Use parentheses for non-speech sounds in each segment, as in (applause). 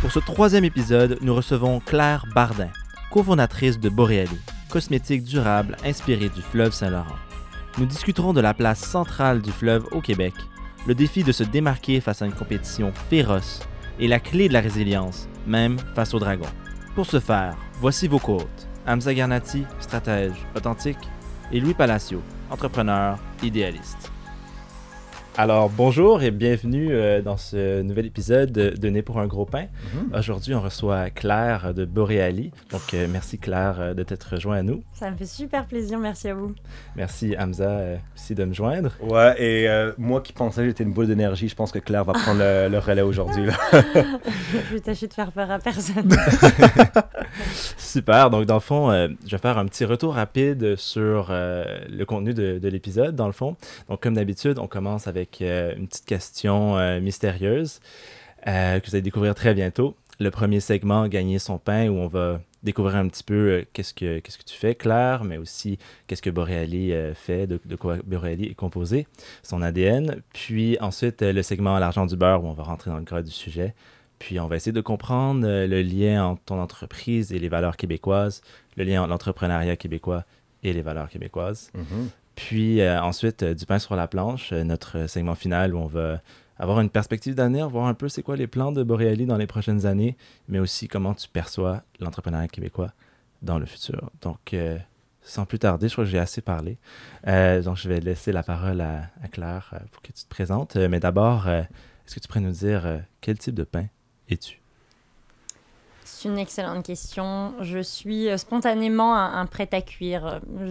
Pour ce troisième épisode, nous recevons Claire Bardin, cofondatrice de Boreali, cosmétique durable inspirée du fleuve Saint-Laurent. Nous discuterons de la place centrale du fleuve au Québec, le défi de se démarquer face à une compétition féroce et la clé de la résilience, même face aux dragons. Pour ce faire, voici vos côtes. Hamza Garnati, stratège authentique, et Louis Palacio, entrepreneur idéaliste. Alors bonjour et bienvenue euh, dans ce nouvel épisode de, de Né pour un gros pain. Mhm. Aujourd'hui, on reçoit Claire de Boreali. Donc euh, merci Claire euh, de t'être rejoint à nous. Ça me fait super plaisir, merci à vous. Merci Hamza euh, aussi de me joindre. Ouais, et euh, moi qui pensais que j'étais une boule d'énergie, je pense que Claire va prendre le, le relais aujourd'hui. là. (laughs) Je vais tâcher de faire peur à personne. (laughs) Super. Donc, dans le fond, euh, je vais faire un petit retour rapide sur euh, le contenu de, de l'épisode, dans le fond. Donc, comme d'habitude, on commence avec euh, une petite question euh, mystérieuse euh, que vous allez découvrir très bientôt. Le premier segment, Gagner son pain, où on va découvrir un petit peu qu'est-ce que qu'est-ce que tu fais, Claire, mais aussi qu'est-ce que Boreali fait, de, quoi Boreali est composé, son ADN. Puis ensuite, le segment L'argent du beurre, où on va rentrer dans le gras du sujet. Puis on va essayer de comprendre le lien entre ton entreprise et les valeurs québécoises, le lien entre l'entrepreneuriat québécois et les valeurs québécoises. Mhm. Puis euh, ensuite, euh, du pain sur la planche, euh, notre segment final où on va avoir une perspective d'avenir, voir un peu c'est quoi les plans de Boreali dans les prochaines années, mais aussi comment tu perçois l'entrepreneuriat québécois dans le futur. Donc, sans plus tarder, je crois que j'ai assez parlé. Donc, je vais laisser la parole à, Claire pour que tu te présentes. Mais d'abord, est-ce que tu pourrais nous dire quel type de pain es-tu? C'est une excellente question. Je suis euh, spontanément un, un prêt à cuire. Je-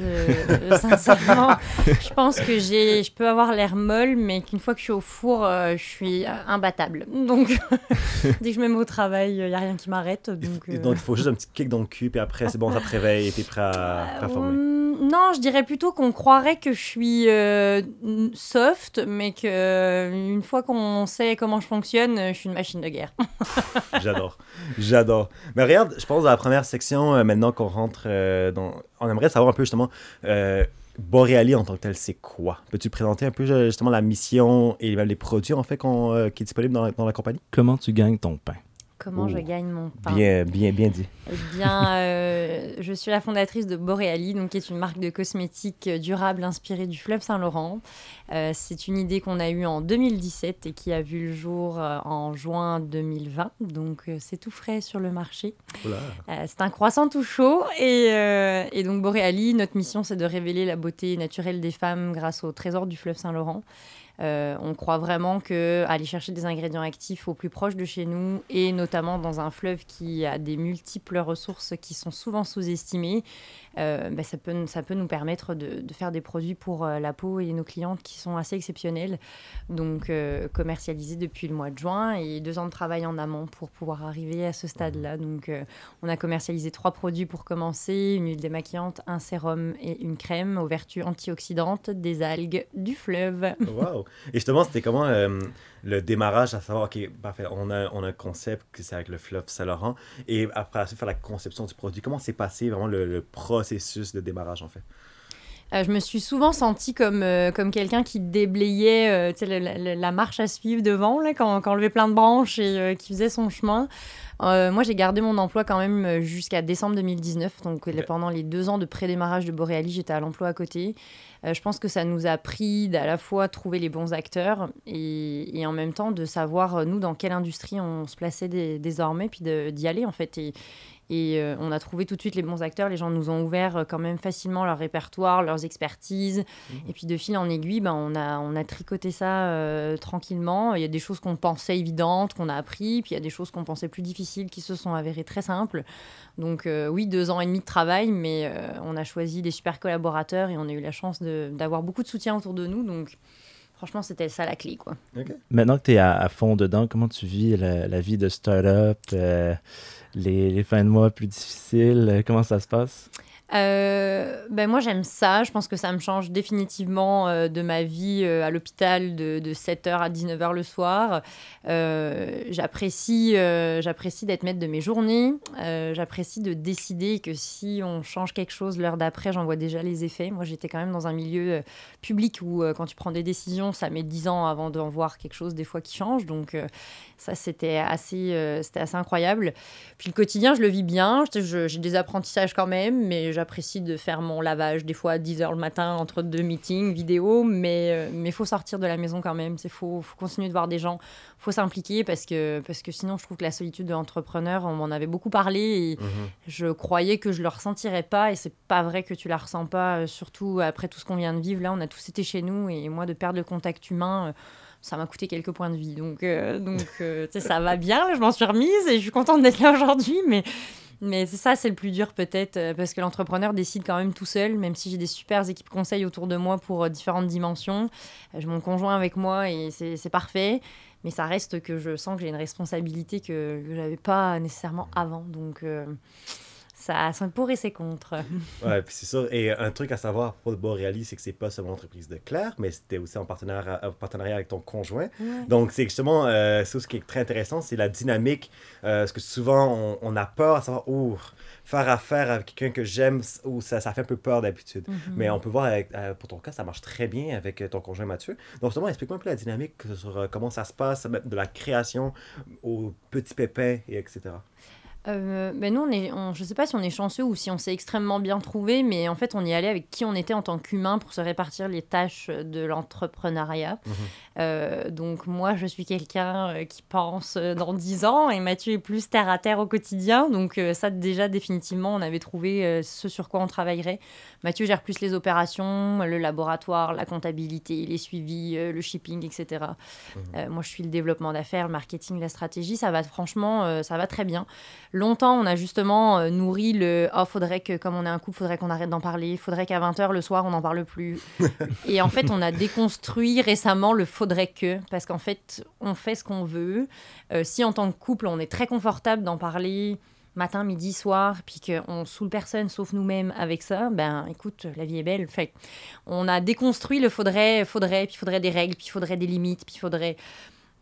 euh, (laughs) sincèrement, je pense que j'ai, je peux avoir l'air molle, mais qu'une fois que je suis au four, euh, je suis imbattable. Donc, (laughs) dès que je me mets au travail, il n'y a rien qui m'arrête. Il Donc, faut- euh, il faut juste un petit kick dans le cul, puis après c'est bon, ça te réveille et t'es prêt à performer. Euh, non, je dirais plutôt qu'on croirait que je suis euh, soft, mais que euh, une fois qu'on sait comment je fonctionne, je suis une machine de guerre. (laughs) J'adore, j'adore. Mais regarde, je pense à la première section, euh, maintenant qu'on rentre dans... On aimerait savoir un peu justement, euh, en tant que tel, c'est quoi? Peux-tu présenter un peu euh, justement la mission et même les produits en fait qu'on, euh, qui est disponible dans dans la compagnie? Comment tu gagnes ton pain? Comment je Oh. gagne mon pain Bien, bien, bien dit. Eh bien, euh, je suis la fondatrice de Boreali, donc qui est une marque de cosmétiques durable inspirée du fleuve Saint-Laurent. Euh, c'est une idée qu'on a eue en 2017 et qui a vu le jour euh, en juin 2020. Donc, euh, c'est tout frais sur le marché. Euh, c'est un croissant tout chaud. Et, euh, et donc, Boreali, notre mission, c'est de révéler la beauté naturelle des femmes grâce au trésor du fleuve Saint-Laurent. Euh, on croit vraiment que aller chercher des ingrédients actifs au plus proche de chez nous et notamment dans un fleuve qui a des multiples ressources qui sont souvent sous-estimées, euh, bah, ça, peut, ça peut nous permettre de, de faire des produits pour euh, la peau et nos clientes qui sont assez exceptionnels. Donc euh, commercialisés depuis le mois de juin et deux ans de travail en amont pour pouvoir arriver à ce stade-là. Donc on a commercialisé trois produits pour commencer, une huile démaquillante, un sérum et une crème aux vertus antioxydantes des algues du fleuve. Wow. Et justement, c'était comment le démarrage à savoir, OK, parfait, on a, on a un concept que c'est avec le fleuve Saint-Laurent. Et après, faire la conception du produit. Comment s'est passé vraiment le, le processus de démarrage, en fait? Euh, je me suis souvent sentie comme, euh, comme quelqu'un qui déblayait euh, la, marche à suivre devant, là, quand, quand on levait plein de branches et qui faisait son chemin. Euh, moi, j'ai gardé mon emploi quand même euh, jusqu'à décembre 2019. Donc, euh, pendant les deux ans de pré-démarrage de Boreali, j'étais à l'emploi à côté. Euh, je pense que ça nous a appris d'à la fois trouver les bons acteurs et, et en même temps de savoir, nous, dans quelle industrie on se plaçait dé- désormais, puis d'y aller, en fait. Et, et euh, on a trouvé tout de suite les bons acteurs. Les gens nous ont ouvert euh, quand même facilement leur répertoire, leurs expertises. Et puis de fil en aiguille, ben, on, a, on a tricoté ça euh, tranquillement. Il y a des choses qu'on pensait évidentes, qu'on a appris. Puis il y a des choses qu'on pensait plus difficiles qui se sont avérées très simples. Donc euh, oui, deux ans et demi de travail, mais euh, on a choisi des super collaborateurs et on a eu la chance d'avoir beaucoup de soutien autour de nous. Donc franchement, c'était ça la clé. Quoi. Maintenant que tu es à, fond dedans, comment tu vis la, vie de start-up, euh, les, les, fins de mois plus difficiles? Comment ça se passe? Euh, ben moi j'aime ça, je pense que ça me change définitivement euh, de ma vie euh, à l'hôpital de, de, 7h à 19h le soir. j'apprécie j'apprécie d'être maître de mes journées, j'apprécie de décider que si on change quelque chose l'heure d'après, j'en vois déjà les effets. Moi j'étais quand même dans un milieu public où quand tu prends des décisions, ça met 10 ans avant d'en voir quelque chose des fois qui change. Donc ça c'était assez, c'était assez incroyable. Puis le quotidien je le vis bien, j'ai des apprentissages quand même, mais j'apprécie de faire mon lavage des fois à 10h le matin entre deux meetings vidéo, mais il faut sortir de la maison quand même. Il faut, faut, continuer de voir des gens, faut s'impliquer parce que, parce que sinon, je trouve que la solitude de l'entrepreneur, on m'en avait beaucoup parlé et mhm. je croyais que je le ressentirais pas et c'est pas vrai que tu la ressens pas, euh, surtout après tout ce qu'on vient de vivre. Là, on a tous été chez nous et moi, de perdre le contact humain. Euh, ça m'a coûté quelques points de vie. Donc, euh, donc ça va bien, je m'en suis remise et je suis contente d'être là aujourd'hui. Mais, mais c'est ça, c'est le plus dur peut-être, euh, parce que l'entrepreneur décide quand même tout seul, même si j'ai des super équipes conseils autour de moi pour euh, différentes dimensions. Euh, j'ai mon conjoint avec moi et c'est parfait, mais ça reste que je sens que j'ai une responsabilité que, je n'avais pas nécessairement avant. Donc ça a son pour et ses contre. (laughs) ouais, puis c'est sûr. Et un truc à savoir pour le Boreali, c'est que c'est pas seulement l'entreprise de Claire, mais c'était aussi en partenariat, en partenariat avec ton conjoint. Donc, c'est justement, euh, c'est ce qui est très intéressant, c'est la dynamique. Euh, parce que souvent, on, a peur à savoir, oh, faire affaire avec quelqu'un que j'aime, ou ça, ça fait un peu peur d'habitude. Mhm. Mais on peut voir, avec, euh, pour ton cas, ça marche très bien avec ton conjoint Mathieu. Donc, justement, explique-moi un peu la dynamique sur comment ça se passe, de la création au petit pépin, et etc. Euh, ben nous, on est, je ne sais pas si on est chanceux ou si on s'est extrêmement bien trouvé, mais en fait, on y allait avec qui on était en tant qu'humain pour se répartir les tâches de l'entrepreneuriat. Mhm. Euh, donc moi, je suis quelqu'un euh, qui pense dans 10 ans et Mathieu est plus terre à terre au quotidien. Donc ça, déjà, définitivement, on avait trouvé ce sur quoi on travaillerait. Mathieu gère plus les opérations, le laboratoire, la comptabilité, les suivis, le shipping, etc. Mhm. moi, je suis le développement d'affaires, le marketing, la stratégie. Ça va franchement, ça va très bien longtemps, on a justement euh, nourri le oh, faudrait que, comme on est un couple, faudrait qu'on arrête d'en parler, faudrait qu'à 20h le soir, on n'en parle plus. (laughs) et en fait, on a déconstruit récemment le faudrait que, parce qu'en fait, on fait ce qu'on veut. Euh, si en tant que couple, on est très confortable d'en parler matin, midi, soir, puis qu'on saoule personne sauf nous-mêmes avec ça, ben écoute, la vie est belle. Fait on a déconstruit le faudrait, faudrait, puis faudrait des règles, puis faudrait des limites, puis faudrait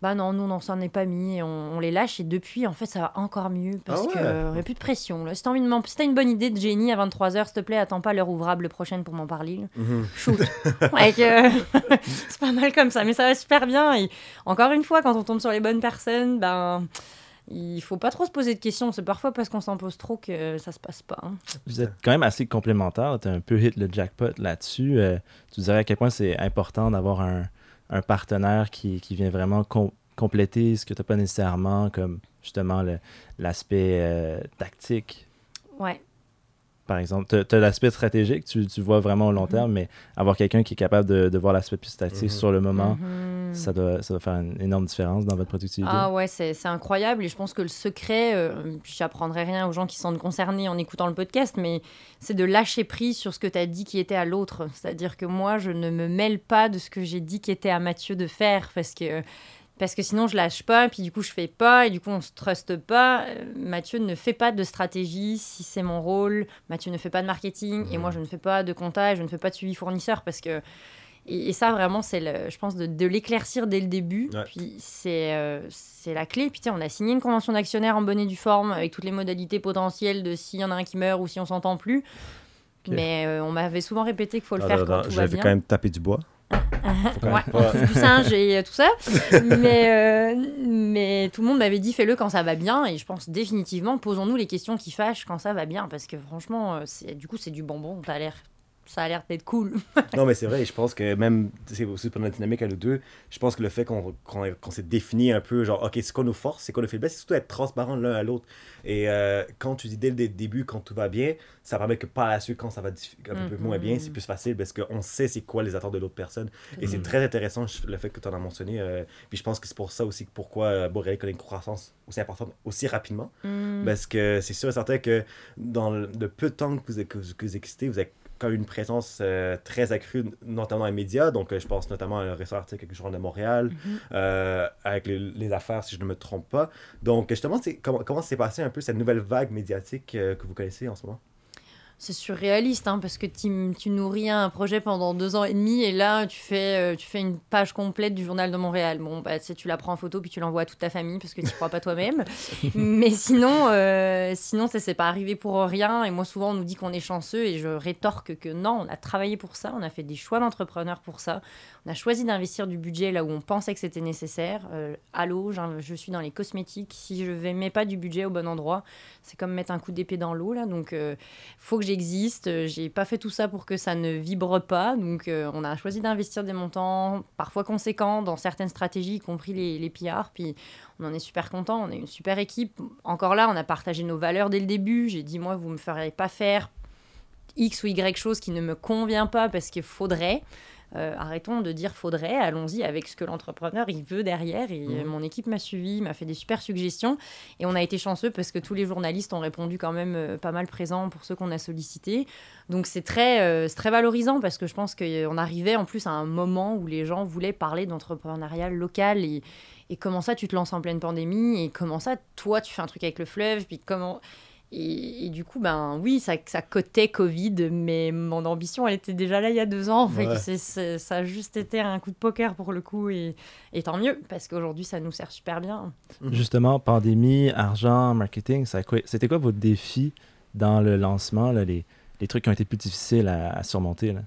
bah non, nous, on s'en est pas mis, on, les lâche et depuis, en fait, ça va encore mieux parce ah qu'il n'y a plus de pression. Là. Si t'as si une bonne idée de génie à 23h, s'il te plaît, attends pas l'heure ouvrable prochaine pour m'en parler. Mhm. Shoot. (laughs) (laughs) c'est pas mal comme ça, mais ça va super bien. Et encore une fois, quand on tombe sur les bonnes personnes, ben il faut pas trop se poser de questions. C'est parfois parce qu'on s'en pose trop que ça se passe pas. Hein. Vous êtes quand même assez complémentaires. Tu as un peu hit le jackpot là-dessus. Euh, tu dirais à quel point c'est important d'avoir un, un partenaire qui, qui vient vraiment compléter ce que tu n'as pas nécessairement, comme justement l'aspect euh, tactique. Ouais par exemple. Tu as, l'aspect stratégique, tu, tu, vois vraiment au long mhm. terme, mais avoir quelqu'un qui est capable de, de voir l'aspect plus statique mhm. sur le moment, mhm. ça, doit, ça doit faire une énorme différence dans votre productivité. Ah ouais, c'est incroyable et je pense que le secret, euh, j'apprendrai rien aux gens qui sont concernés en écoutant le podcast, mais c'est de lâcher prise sur ce que tu as dit qui était à l'autre. C'est-à-dire que moi, je ne me mêle pas de ce que j'ai dit qui était à Mathieu de faire parce que parce que sinon je lâche pas, puis du coup je fais pas, et du coup on se truste pas. Euh, Mathieu ne fait pas de stratégie si c'est mon rôle. Mathieu ne fait pas de marketing, et moi je ne fais pas de comptage, je ne fais pas de suivi fournisseur parce que. Et, ça vraiment c'est, je pense, de, l'éclaircir dès le début. Puis c'est, euh, c'est la clé. Puis on a signé une convention d'actionnaire en bonne et due forme avec toutes les modalités potentielles de s'il y en a un qui meurt ou si on s'entend plus. Mais euh, on m'avait souvent répété qu'il faut le ah, faire quand tout va bien. quand même tapé du bois ouais, du singe et tout ça. (laughs) Mais, euh, mais tout le monde m'avait dit fais-le quand ça va bien. Et je pense définitivement, posons-nous les questions qui fâchent quand ça va bien. Parce que franchement, euh, du coup, c'est du bonbon. T'as l'air ça a l'air d'être cool. non, mais c'est vrai, je pense que même, c'est aussi pour notre dynamique à nous deux, je pense que le fait qu'on s'est défini un peu, genre, OK, c'est quoi nos forces, c'est quoi nos faiblesses, c'est surtout être transparent l'un à l'autre. Et euh, quand tu dis dès le début, quand tout va bien, ça permet que par la suite, quand ça va un peu moins bien, c'est mm-hmm. plus facile parce qu'on sait c'est quoi les attentes de l'autre personne. Et c'est mm-hmm. très intéressant le fait que tu en as mentionné. Euh, puis je pense que c'est pour ça aussi pourquoi euh, Boréal connaît une croissance aussi importante aussi rapidement. Mm. Parce que c'est sûr et certain que dans le, peu de temps que vous, que, que vous existez, vous êtes comme une présence euh, très accrue, notamment les médias. Donc, euh, je pense notamment à un récent article avec le Journal de Montréal, Mhm. euh, avec les, les affaires, si je ne me trompe pas. Donc, justement, c'est- comment, comment s'est passée un peu cette nouvelle vague médiatique que vous connaissez en ce moment? C'est surréaliste, hein, parce que tu, nourris un projet pendant deux ans et demi, et là, tu fais, euh, tu fais une page complète du Journal de Montréal. Bon, bah, tu sais, tu la prends en photo, puis tu l'envoies à toute ta famille, parce que tu crois pas toi-même. (laughs) Mais sinon, euh, sinon ça s'est pas arrivé pour rien. Et moi, souvent, on nous dit qu'on est chanceux, et je rétorque que non, on a travaillé pour ça, on a fait des choix d'entrepreneurs pour ça. On a choisi d'investir du budget là où on pensait que c'était nécessaire. Euh, allô, je suis dans les cosmétiques. Si je ne mets pas du budget au bon endroit, c'est comme mettre un coup d'épée dans l'eau, là. Donc, euh, faut que j'existe. Euh, J'ai pas fait tout ça pour que ça ne vibre pas. Donc, euh, on a choisi d'investir des montants parfois conséquents dans certaines stratégies, y compris les, les PR. Puis, on en est super content. On est une super équipe. Encore là, on a partagé nos valeurs dès le début. J'ai dit, moi, vous me ferez pas faire X ou Y chose qui ne me convient pas parce qu'il faudrait. Euh, arrêtons de dire faudrait, allons-y avec ce que l'entrepreneur il veut derrière. Et euh, Mhm. mon équipe m'a suivi, m'a fait des super suggestions. Et on a été chanceux parce que tous les journalistes ont répondu quand même euh, pas mal présents pour ceux qu'on a sollicités. Donc c'est très, euh, très valorisant parce que je pense qu'on arrivait en plus à un moment où les gens voulaient parler d'entrepreneuriat local et, et comment ça tu te lances en pleine pandémie? Et comment ça toi tu fais un truc avec le fleuve? Puis comment et, et du coup ben oui ça ça cotait Covid mais mon ambition elle était déjà là il y a deux ans fait que Ouais. c'est- c'est- ça a juste été un coup de poker pour le coup et, et tant mieux parce qu'aujourd'hui ça nous sert super bien Justement, pandémie, argent, marketing, c'était quoi votre défi dans le lancement, là, les, les trucs qui ont été plus difficiles à, à surmonter? Là?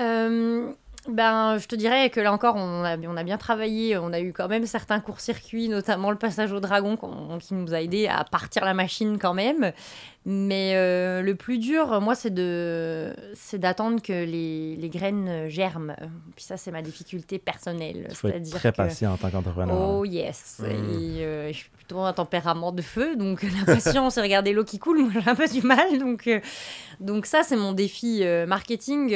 Euh, ben, je te dirais que là encore, on a, on a bien travaillé. On a eu quand même certains courts-circuits, notamment le passage au dragon, qui nous a aidé à partir la machine quand même. Mais euh, le plus dur, moi, c'est de, c'est d'attendre que les, les graines germent. Puis ça, c'est ma difficulté personnelle. Il faut être très que- patient en tant qu'entrepreneur. Oh yes. Mm. Et euh, je suis plutôt un tempérament de feu, donc (laughs) la patience et regarder l'eau qui coule, moi j'ai un peu du mal. Donc, euh, donc ça, c'est mon défi marketing.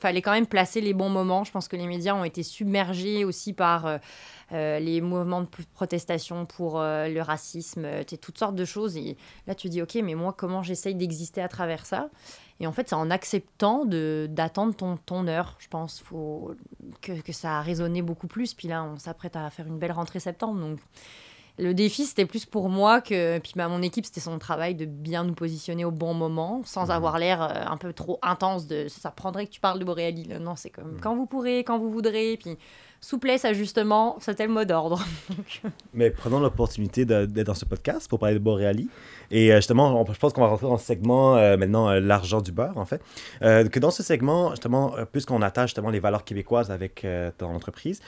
fallait quand même placer les bons Je pense que les médias ont été submergés aussi par euh, euh, les mouvements de protestation pour euh, le racisme, toutes sortes de choses. Et là, tu dis, ok, mais moi, comment j'essaye d'exister à travers ça? Et en fait, c'est en acceptant d'attendre ton, ton heure, je pense, que, ça a résonné beaucoup plus. Puis là, on s'apprête à faire une belle rentrée septembre. Le défi, c'était plus pour moi que. Puis bah, mon équipe, c'était son travail de bien nous positionner au bon moment, sans Mhm. avoir l'air euh, un peu trop intense de ça prendrait que tu parles de Boréali. là. Non, c'est comme quand vous pourrez, quand vous voudrez. Puis souplesse, ajustement, c'était le mot d'ordre. (laughs) Mais prenons l'opportunité d'être dans ce podcast pour parler de Boreali. Et euh, justement, on- je pense qu'on va rentrer dans ce segment euh, maintenant, euh, l'argent du beurre, en fait. Euh, que dans ce segment, justement, puisqu'on attache justement les valeurs québécoises avec ton entreprise,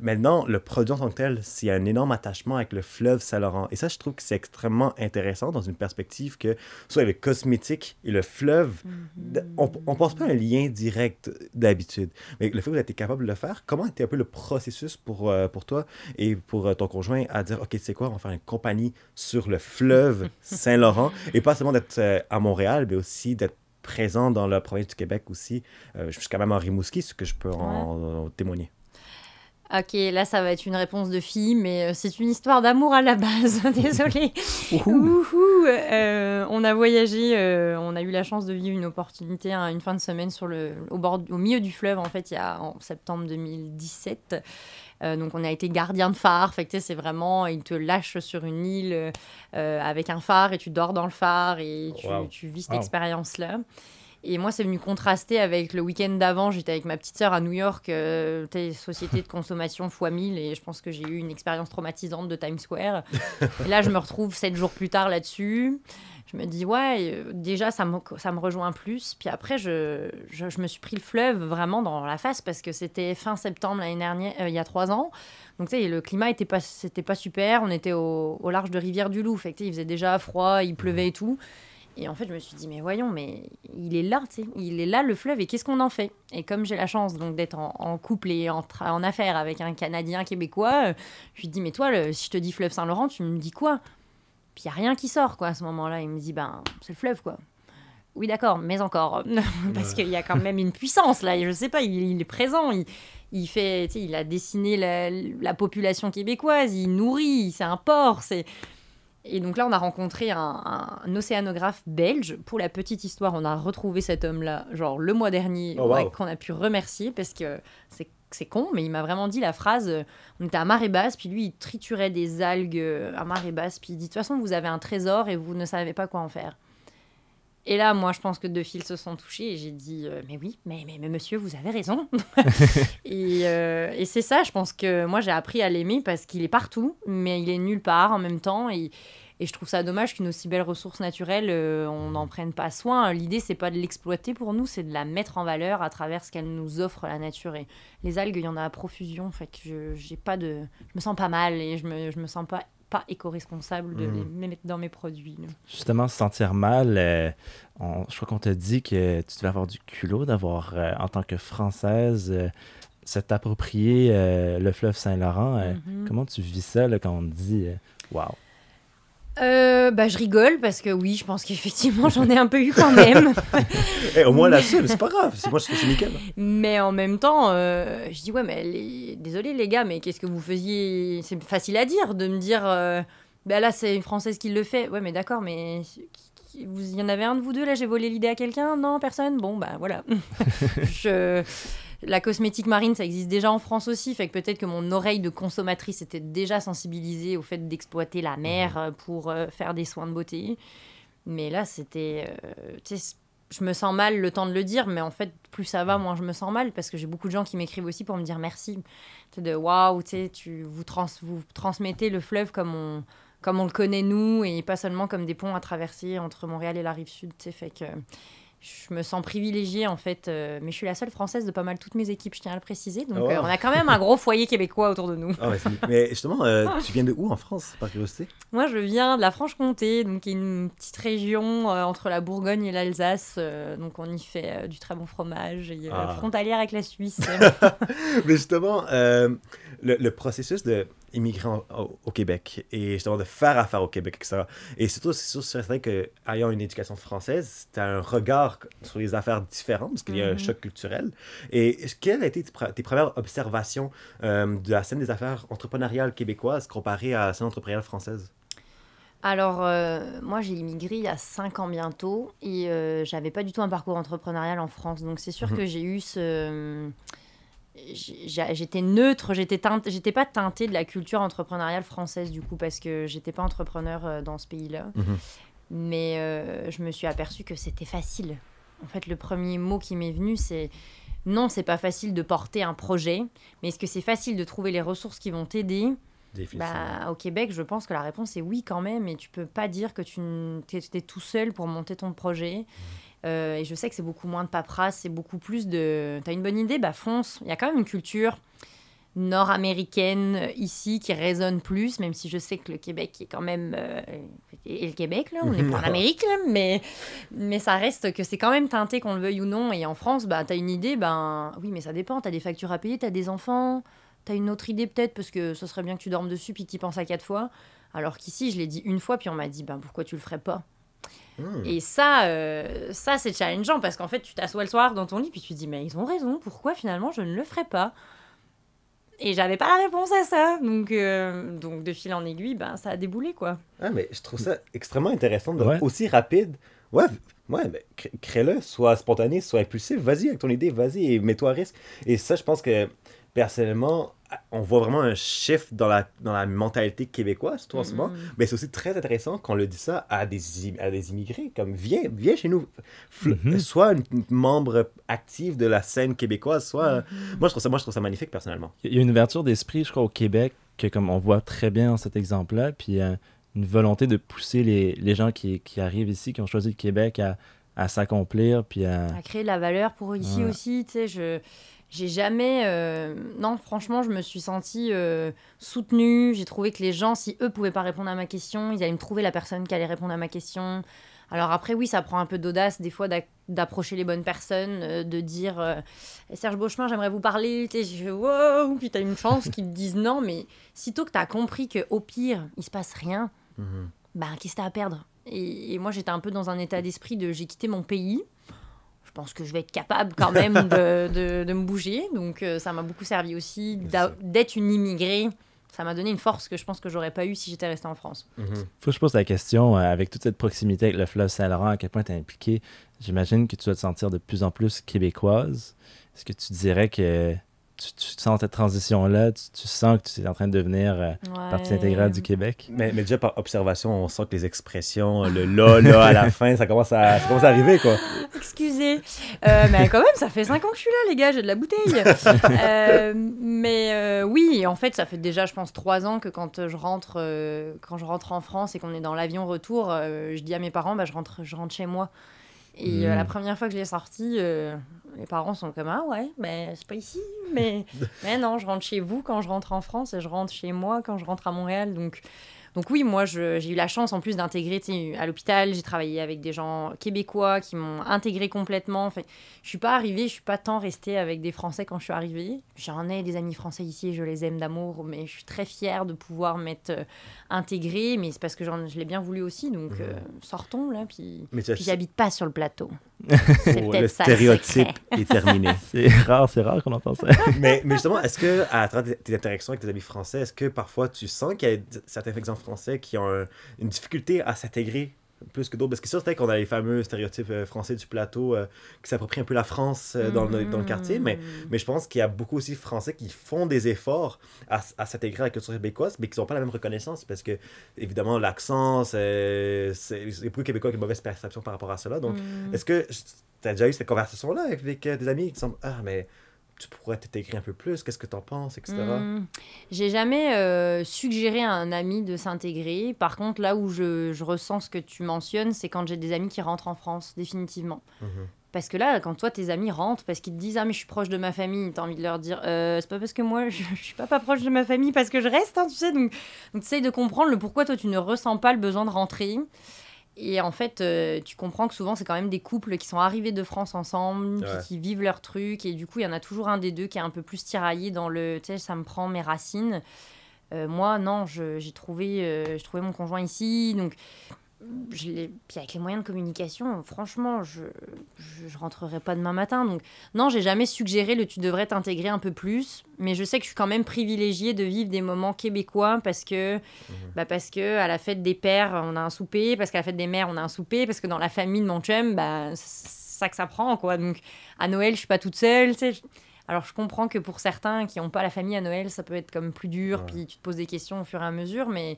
maintenant, le produit en tant que tel, s'il y a un énorme attachement avec le fleuve Saint-Laurent. Et ça, je trouve que c'est extrêmement intéressant dans une perspective que, soit le cosmétique et le fleuve, d- on, on pense pas à un lien direct d'habitude. Mais le fait que vous été capable de le faire, comment était un peu le processus pour, euh, pour toi et pour euh, ton conjoint à dire, OK, tu sais quoi, on va faire une compagnie sur le fleuve (laughs) Saint-Laurent et pas seulement d'être euh, à Montréal, mais aussi d'être présent dans la province du Québec aussi. Je suis quand même en Rimouski, ce que je peux en, en témoigner. Ok, là, ça va être une réponse de fille, mais euh, c'est une histoire d'amour à la base. (laughs) Désolée. Wouhou. Euh, on a voyagé, euh, on a eu la chance de vivre une opportunité, hein, une fin de semaine sur le, au, bord, au milieu du fleuve, en fait, il y a en septembre 2017. Euh, donc, on a été gardien de phare. Fait que, tu sais, c'est vraiment, ils te lâchent sur une île avec un phare et tu dors dans le phare et tu, Wow. tu vis cette Wow. expérience-là. Et moi, c'est venu contraster avec le week-end d'avant. J'étais avec ma petite sœur à New York, euh, société de consommation x 1000, et je pense que j'ai eu une expérience traumatisante de Times Square. et là, je me retrouve sept jours plus tard là-dessus. Je me dis, ouais, euh, déjà, ça me, ça me rejoint plus. Puis après, je, je, me suis pris le fleuve vraiment dans la face parce que c'était fin septembre l'année dernière, euh, il y a trois ans. Donc, tu sais, le climat était pas, c'était pas super. On était au, large de Rivière-du-Loup. Il faisait déjà froid, il pleuvait et tout. Et en fait, je me suis dit, mais voyons, mais il est là, tu sais, il est là le fleuve, et qu'est-ce qu'on en fait? Et comme j'ai la chance donc d'être en, en couple et en, en affaires avec un Canadien québécois, euh, je lui dis, mais toi, le- si je te dis fleuve Saint-Laurent, tu me dis quoi? Puis il n'y a rien qui sort, quoi, à ce moment-là. Il me dit, ben, c'est le fleuve, quoi. Oui, d'accord, mais encore. (laughs) Parce qu'il y a quand même une puissance, là. Je sais pas, il, il est présent. Il, il fait, tu sais, il a dessiné la, la population québécoise, il nourrit, c'est un port, c'est. Et donc là, on a rencontré un, un, océanographe belge. Pour la petite histoire, on a retrouvé cet homme-là, genre le mois dernier, Oh, wow. qu'on a pu remercier parce que c'est c'est con, mais il m'a vraiment dit la phrase euh, on était à marée basse, puis lui, il triturait des algues euh, à marée basse, puis il dit de toute façon, vous avez un trésor et vous ne savez pas quoi en faire. Et là, moi, je pense que deux fils se sont touchés et j'ai dit euh, mais oui, mais, mais, mais monsieur, vous avez raison. (laughs) et euh, et c'est ça, je pense que moi, j'ai appris à l'aimer parce qu'il est partout, mais il est nulle part en même temps. Et, et je trouve ça dommage qu'une aussi belle ressource naturelle, euh, on n'en prenne pas soin. L'idée, c'est pas de l'exploiter pour nous, c'est de la mettre en valeur à travers ce qu'elle nous offre, la nature. Et les algues, il y en a à profusion. Fait que je, j'ai pas de, je me sens pas mal et je me, je me sens pas, pas éco-responsable de les mettre dans mes produits. là. Justement, se sentir mal, euh, on- je crois qu'on t'a dit que tu devais avoir du culot d'avoir, euh, en tant que Française, euh, se t'approprier euh, le fleuve Saint-Laurent. Mhm. Comment tu vis ça là, quand on te dit Waouh Euh, bah, je rigole parce que oui, je pense qu'effectivement, j'en ai un peu eu quand même. (laughs) Eh, au moins là-dessus, mais c'est pas grave. C'est moi, je trouve c'est nickel. Mais en même temps, euh, je dis ouais, mais les... désolé les gars, mais qu'est-ce que vous faisiez? C'est facile à dire de me dire, euh, ben là c'est une française qui le fait. Ouais, mais d'accord, mais vous il y en avait un de vous deux là, j'ai volé l'idée à quelqu'un? Non, personne? Bon, bah voilà. (laughs) je... La cosmétique marine, ça existe déjà en France aussi, fait que peut-être que mon oreille de consommatrice était déjà sensibilisée au fait d'exploiter la mer euh, pour euh, faire des soins de beauté. Mais là, c'était. euh, je me sens mal le temps de le dire, mais en fait, plus ça va, moins je me sens mal parce que j'ai beaucoup de gens qui m'écrivent aussi pour me dire merci. De waouh, tu vous, trans, vous transmettez le fleuve comme on, comme on le connaît nous et pas seulement comme des ponts à traverser entre Montréal et la rive sud. Fait que je me sens privilégiée en fait, euh, mais je suis la seule française de pas mal toutes mes équipes, je tiens à le préciser. Donc Oh. euh, on a quand même un gros foyer québécois autour de nous. Ah ouais, mais justement, euh, tu viens de où en France, par curiosité? Moi, je viens de la Franche-Comté, donc qui est une petite région entre la Bourgogne et l'Alsace. donc, on y fait du très bon fromage et Ah. frontalière avec la Suisse. (laughs) Mais justement, le, le processus d'immigrer en- au, au Québec et justement de faire affaire au Québec, etc. Et surtout, c'est sûr, c'est certain qu'ayant une éducation française, tu as un regard sur les affaires différent parce qu'il y a un Mhm. choc culturel. Et quelles ont été tes premières observations euh, de la scène des affaires entrepreneuriales québécoises comparée à la scène entrepreneuriale française? Alors, euh, moi, j'ai immigré il y a 5 ans bientôt et euh, j'avais pas du tout un parcours entrepreneurial en France. Donc, c'est sûr Mhm. que j'ai eu ce. J'étais neutre, j'étais teinte- j'étais pas teintée de la culture entrepreneuriale française du coup parce que j'étais pas entrepreneur euh, dans ce pays-là. Mhm. Mais euh, je me suis aperçue que c'était facile. En fait, le premier mot qui m'est venu, c'est non, c'est pas facile de porter un projet, mais est-ce que c'est facile de trouver les ressources qui vont t'aider? Bah, au Québec, je pense que la réponse est oui quand même, et tu peux pas dire que tu es, tout seul pour monter ton projet. Euh, et je sais que c'est beaucoup moins de paperasse, c'est beaucoup plus de... T'as une bonne idée Bah fonce. Il y a quand même une culture nord-américaine euh, ici qui résonne plus, même si je sais que le Québec est quand même... euh, et le Québec, là, on est pas en (laughs) Amérique, là, mais, mais ça reste que c'est quand même teinté, qu'on le veuille ou non. Et en France, bah, t'as une idée, ben oui, mais ça dépend. T'as des factures à payer, t'as des enfants, t'as une autre idée peut-être, parce que ce serait bien que tu dormes dessus, puis que tu penses à quatre fois. Alors qu'ici, je l'ai dit une fois, puis on m'a dit, ben pourquoi tu le ferais pas? Hmm. Et ça, euh, ça c'est challengeant, parce qu'en fait, tu t'assois le soir dans ton lit, puis tu te dis, mais ils ont raison, pourquoi finalement je ne le ferais pas? Et j'avais pas la réponse à ça. Donc, euh, donc de fil en aiguille, ben, ça a déboulé, quoi. Ah, mais je trouve ça extrêmement intéressant, de, Ouais. aussi rapide. Ouais, ouais, mais cré- crée-le, soit spontané, soit impulsif. Vas-y avec ton idée, vas-y et mets-toi à risque. Et ça, je pense que personnellement, on voit vraiment un shift dans la, dans la mentalité québécoise, surtout en ce moment. Mais c'est aussi très intéressant qu'on le dit ça à des, à des immigrés, comme viens, viens chez nous. Mhm. Sois une une membre active de la scène québécoise, soit... Moi, je trouve ça, moi, je trouve ça magnifique, personnellement. Il y a une ouverture d'esprit, je crois, au Québec, que comme on voit très bien dans cet exemple-là, puis euh, une volonté de pousser les, les gens qui, qui arrivent ici, qui ont choisi le Québec à, à s'accomplir, puis à... à créer de la valeur pour ici Ouais. aussi. Tu sais, je j'ai jamais. euh, Non, franchement, je me suis sentie euh, soutenue. J'ai trouvé que les gens, si eux pouvaient pas répondre à ma question, ils allaient me trouver la personne qui allait répondre à ma question. Alors après, oui, ça prend un peu d'audace des fois d'approcher les bonnes personnes, euh, de dire Serge Beauchemin, j'aimerais vous parler. Sais, je fais wow, puis t'as une chance qu'ils te disent non, mais sitôt que t'as compris que au pire, il se passe rien, Mhm. bah, qu'est-ce que t'as à perdre? Et, et moi, j'étais un peu dans un état d'esprit de j'ai quitté mon pays. Je pense que je vais être capable quand même de, de, de me bouger. Donc, euh, ça m'a beaucoup servi aussi d'être une immigrée ça m'a donné une force que je pense que j'aurais pas eu si j'étais restée en France. Mhm. Faut que je pose la question, euh, avec toute cette proximité avec le fleuve Saint-Laurent, à quel point tu es impliqué, j'imagine que tu dois te sentir de plus en plus québécoise. Est-ce que tu dirais que tu, tu sens cette transition-là, tu, tu sens que tu es en train de devenir euh, partie intégrale du Québec? Mais, mais déjà, par observation, on sent que les expressions, le là, là, à la (laughs) fin, ça commence à, ça commence à arriver, quoi. Excusez. Euh, mais quand même, ça fait 5 ans que je suis là, les gars, j'ai de la bouteille. (laughs) Euh, mais euh, oui, en fait, ça fait déjà, je pense, 3 ans que quand je rentre, euh, quand je rentre en France et qu'on est dans l'avion retour, euh, je dis à mes parents, bah, je, rentre, je rentre chez moi. Et euh, la première fois que je l'ai sorti, euh, les parents sont comme Ah ouais, ben c'est pas ici, mais, (laughs) mais non, je rentre chez vous quand je rentre en France et je rentre chez moi quand je rentre à Montréal. Donc, donc oui, moi j'ai eu la chance en plus d'intégrer tu sais, à l'hôpital. J'ai travaillé avec des gens québécois qui m'ont intégré complètement. Enfin, je suis pas arrivée, je suis pas tant restée avec des Français quand je suis arrivée. J'en ai des amis français ici et je les aime d'amour, mais je suis très fière de pouvoir m'être euh, intégrée. Mais c'est parce que j'en- je l'ai bien voulu aussi. Donc euh, sortons là, puis. Mais Puis j'habite pas sur le plateau. (laughs) Oh, le ça. stéréotype secret. est terminé. (laughs) C'est rare, c'est rare qu'on entend ça. mais, mais justement, est-ce que à travers tes- interactions avec tes amis français, est-ce que parfois tu sens qu'il y a certains exemples français qui ont un- une difficulté à s'intégrer plus que d'autres Parce que sûr, c'est qu'on a les fameux stéréotypes euh, français du plateau euh, qui s'approprient un peu la France euh, dans, le, dans le quartier, mais, Mm. mais je pense qu'il y a beaucoup aussi de Français qui font des efforts à, s'intégrer à la culture québécoise, mais qui n'ont pas la même reconnaissance parce que, évidemment, l'accent, c'est beaucoup de Québécois qui ont une mauvaise perception par rapport à cela. Donc, Mm. est-ce que tu as déjà eu cette conversation-là avec, avec, des amis qui te semblent Ah, mais tu pourrais t'intégrer un peu plus, qu'est-ce que tu en penses, etc. Hmm. J'ai jamais euh, suggéré à un ami de s'intégrer. Par contre, là où je, je ressens ce que tu mentionnes, c'est quand j'ai des amis qui rentrent en France, définitivement. Mhm. Parce que là, quand toi, tes amis rentrent, parce qu'ils te disent Ah, mais je suis proche de ma famille, t'as envie de leur dire Euh, C'est pas parce que moi, je, (laughs) je suis pas, pas proche de ma famille, parce que je reste, hein, tu sais. Donc, donc tu de comprendre le pourquoi toi, tu ne ressens pas le besoin de rentrer. Et en fait, euh, tu comprends que souvent, c'est quand même des couples qui sont arrivés de France ensemble, Ouais. qui vivent leur truc. Et du coup, il y en a toujours un des deux qui est un peu plus tiraillé dans le Tu sais, ça me prend mes racines. Euh, moi, non, je- j'ai trouvé, euh, j'ai trouvé mon conjoint ici. Donc, je puis avec les moyens de communication, franchement, je, je, je rentrerai pas demain matin. Donc, non, j'ai jamais suggéré le tu devrais t'intégrer un peu plus. Mais je sais que je suis quand même privilégiée de vivre des moments québécois parce que, bah parce que à la fête des pères, on a un souper, parce qu'à la fête des mères, on a un souper, parce que dans la famille de mon chum, bah, c'est ça que ça prend, quoi. Donc, à Noël, je suis pas toute seule, tu sais. Alors, je comprends que pour certains qui n'ont pas la famille à Noël, ça peut être comme plus dur, Ouais. puis tu te poses des questions au fur et à mesure, mais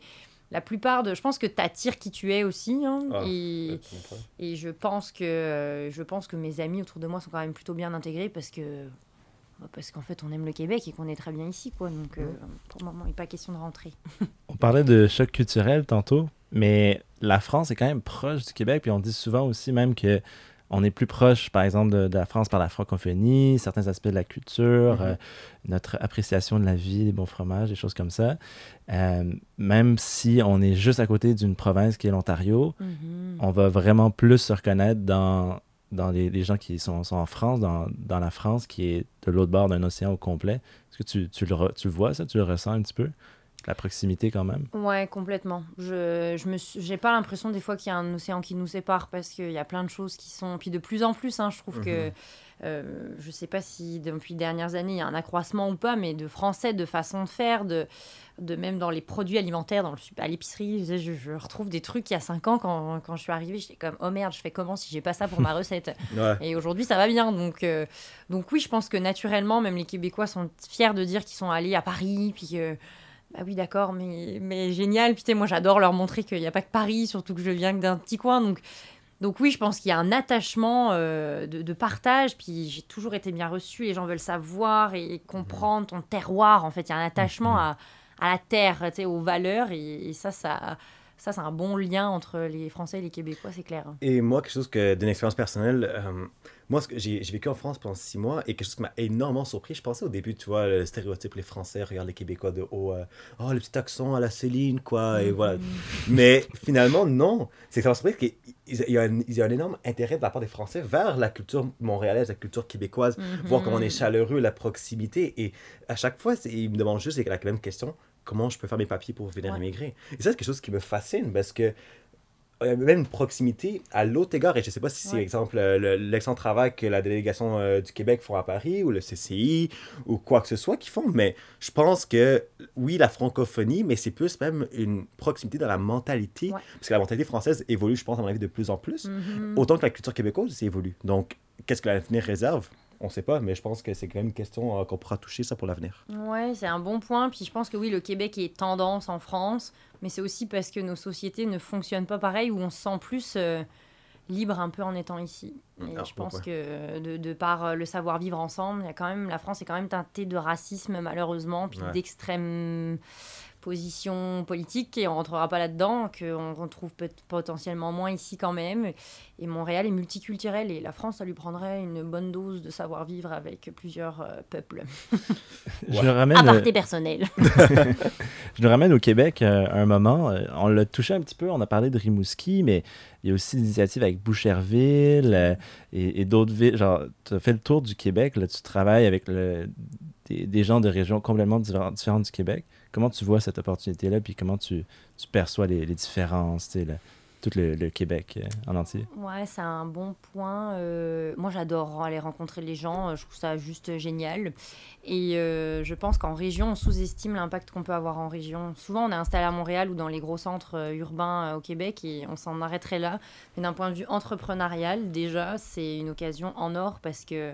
la plupart de. Je pense que tu attires qui tu es aussi, hein, Ah, et, Je comprends. et je pense que euh, je pense que mes amis autour de moi sont quand même plutôt bien intégrés parce que bah, parce qu'en fait on aime le Québec et qu'on est très bien ici quoi donc euh, pour le moment il n'est pas question de rentrer. (laughs) On parlait de choc culturel tantôt, mais la France est quand même proche du Québec, puis on dit souvent aussi même que on est plus proche, par exemple, de, de la France par la francophonie, certains aspects de la culture, Mhm. euh, notre appréciation de la vie, des bons fromages, des choses comme ça. Euh, même si on est juste à côté d'une province qui est l'Ontario, on va vraiment plus se reconnaître dans, dans les, les gens qui sont, sont en France, dans, dans la France qui est de l'autre bord d'un océan au complet. Est-ce que tu, tu, le, tu le vois, ça? Tu le ressens un petit peu? La proximité quand même. Ouais, complètement. Je, je me suis- j'ai pas l'impression des fois qu'il y a un océan qui nous sépare parce qu'il y a plein de choses qui sont. Puis de plus en plus, hein, je trouve que. Mhm. euh, je sais pas si depuis les dernières années il y a un accroissement ou pas, mais de français, de façon de faire, de, de même dans les produits alimentaires, dans le, à l'épicerie, je, je- je retrouve des trucs il y a 5 ans quand, quand je suis arrivée. J'étais comme oh merde, je fais comment si j'ai pas ça pour ma (laughs) recette? Ouais. et aujourd'hui, ça va bien. Donc, euh, donc oui, je pense que naturellement, même les Québécois sont fiers de dire qu'ils sont allés à Paris, puis que... Bah oui, d'accord, mais, mais génial. Puis moi, j'adore leur montrer qu'il n'y a pas que Paris, surtout que je viens que d'un petit coin. Donc, donc oui, je pense qu'il y a un attachement euh, de, de partage. Puis j'ai toujours été bien reçue. Les gens veulent savoir et comprendre ton terroir. En fait, il y a un attachement à, à la terre, tu sais, aux valeurs. Et, et ça, ça, ça c'est un bon lien entre les Français et les Québécois, c'est clair. Et moi, quelque chose que d'une expérience personnelle, euh, moi, j'ai vécu en France pendant six mois et quelque chose qui m'a énormément surpris. Je pensais au début, tu vois, le stéréotype, les Français regardent les Québécois de haut, euh, oh, le petit accent à la Céline, quoi, et voilà. Mais finalement, non. C'est que ça m'a surpris qu'il il y, a un- il y a un énorme intérêt de la part des Français vers la culture montréalaise, la culture québécoise, voir comment on est chaleureux, la proximité. Et à chaque fois, ils me demandent juste la même question comment je peux faire mes papiers pour venir Ouais. immigrer. Et ça, c'est quelque chose qui me fascine parce que a même une proximité à l'autre égard. Et je ne sais pas si c'est, Ouais. exemple, euh, le- l'excellent travail que la délégation euh, du Québec font à Paris, ou le CCI, ou quoi que ce soit qu'ils font. Mais je pense que, oui, la francophonie, mais c'est plus même une proximité dans la mentalité. Ouais. Parce que la mentalité française évolue, je pense, à mon avis, de plus en plus. Mhm. Autant que la culture québécoise aussi évolue. Donc, qu'est-ce que l'avenir réserve? On ne sait pas, mais je pense que c'est quand même une question euh, qu'on pourra toucher ça pour l'avenir. Ouais, c'est un bon point. Puis je pense que oui, le Québec est tendance en France, mais c'est aussi parce que nos sociétés ne fonctionnent pas pareil, où on se sent plus euh, libre un peu en étant ici. Et Alors, je pense que euh, de, de par le savoir vivre ensemble, y a quand même la France est quand même teintée de racisme malheureusement, puis Ouais. d'extrême position politique et on rentrera pas là-dedans qu'on retrouve peut potentiellement moins ici quand même et Montréal est multiculturel et la France ça lui prendrait une bonne dose de savoir vivre avec plusieurs euh, peuples (laughs) Je le ramène, aparté euh, personnel (laughs) je le ramène au Québec euh, un moment. On l'a touché un petit peu, on a parlé de Rimouski, mais il y a aussi des initiatives avec Boucherville euh, et, et d'autres villes. Genre, tu as fait le tour du Québec, là, tu travailles avec le- des, des gens de régions complètement différentes du Québec. Comment tu vois cette opportunité-là, puis comment tu, perçois les, différences, tu le- tout le, Québec euh, en entier? Ouais, c'est un bon point. Euh, moi, j'adore aller rencontrer les gens. Je trouve ça juste génial. Et euh, je pense qu'en région, on sous-estime l'impact qu'on peut avoir en région. Souvent, on est installé à Montréal ou dans les gros centres euh, urbains euh, au Québec et on s'en arrêterait là. Mais d'un point de vue entrepreneurial, déjà, c'est une occasion en or parce que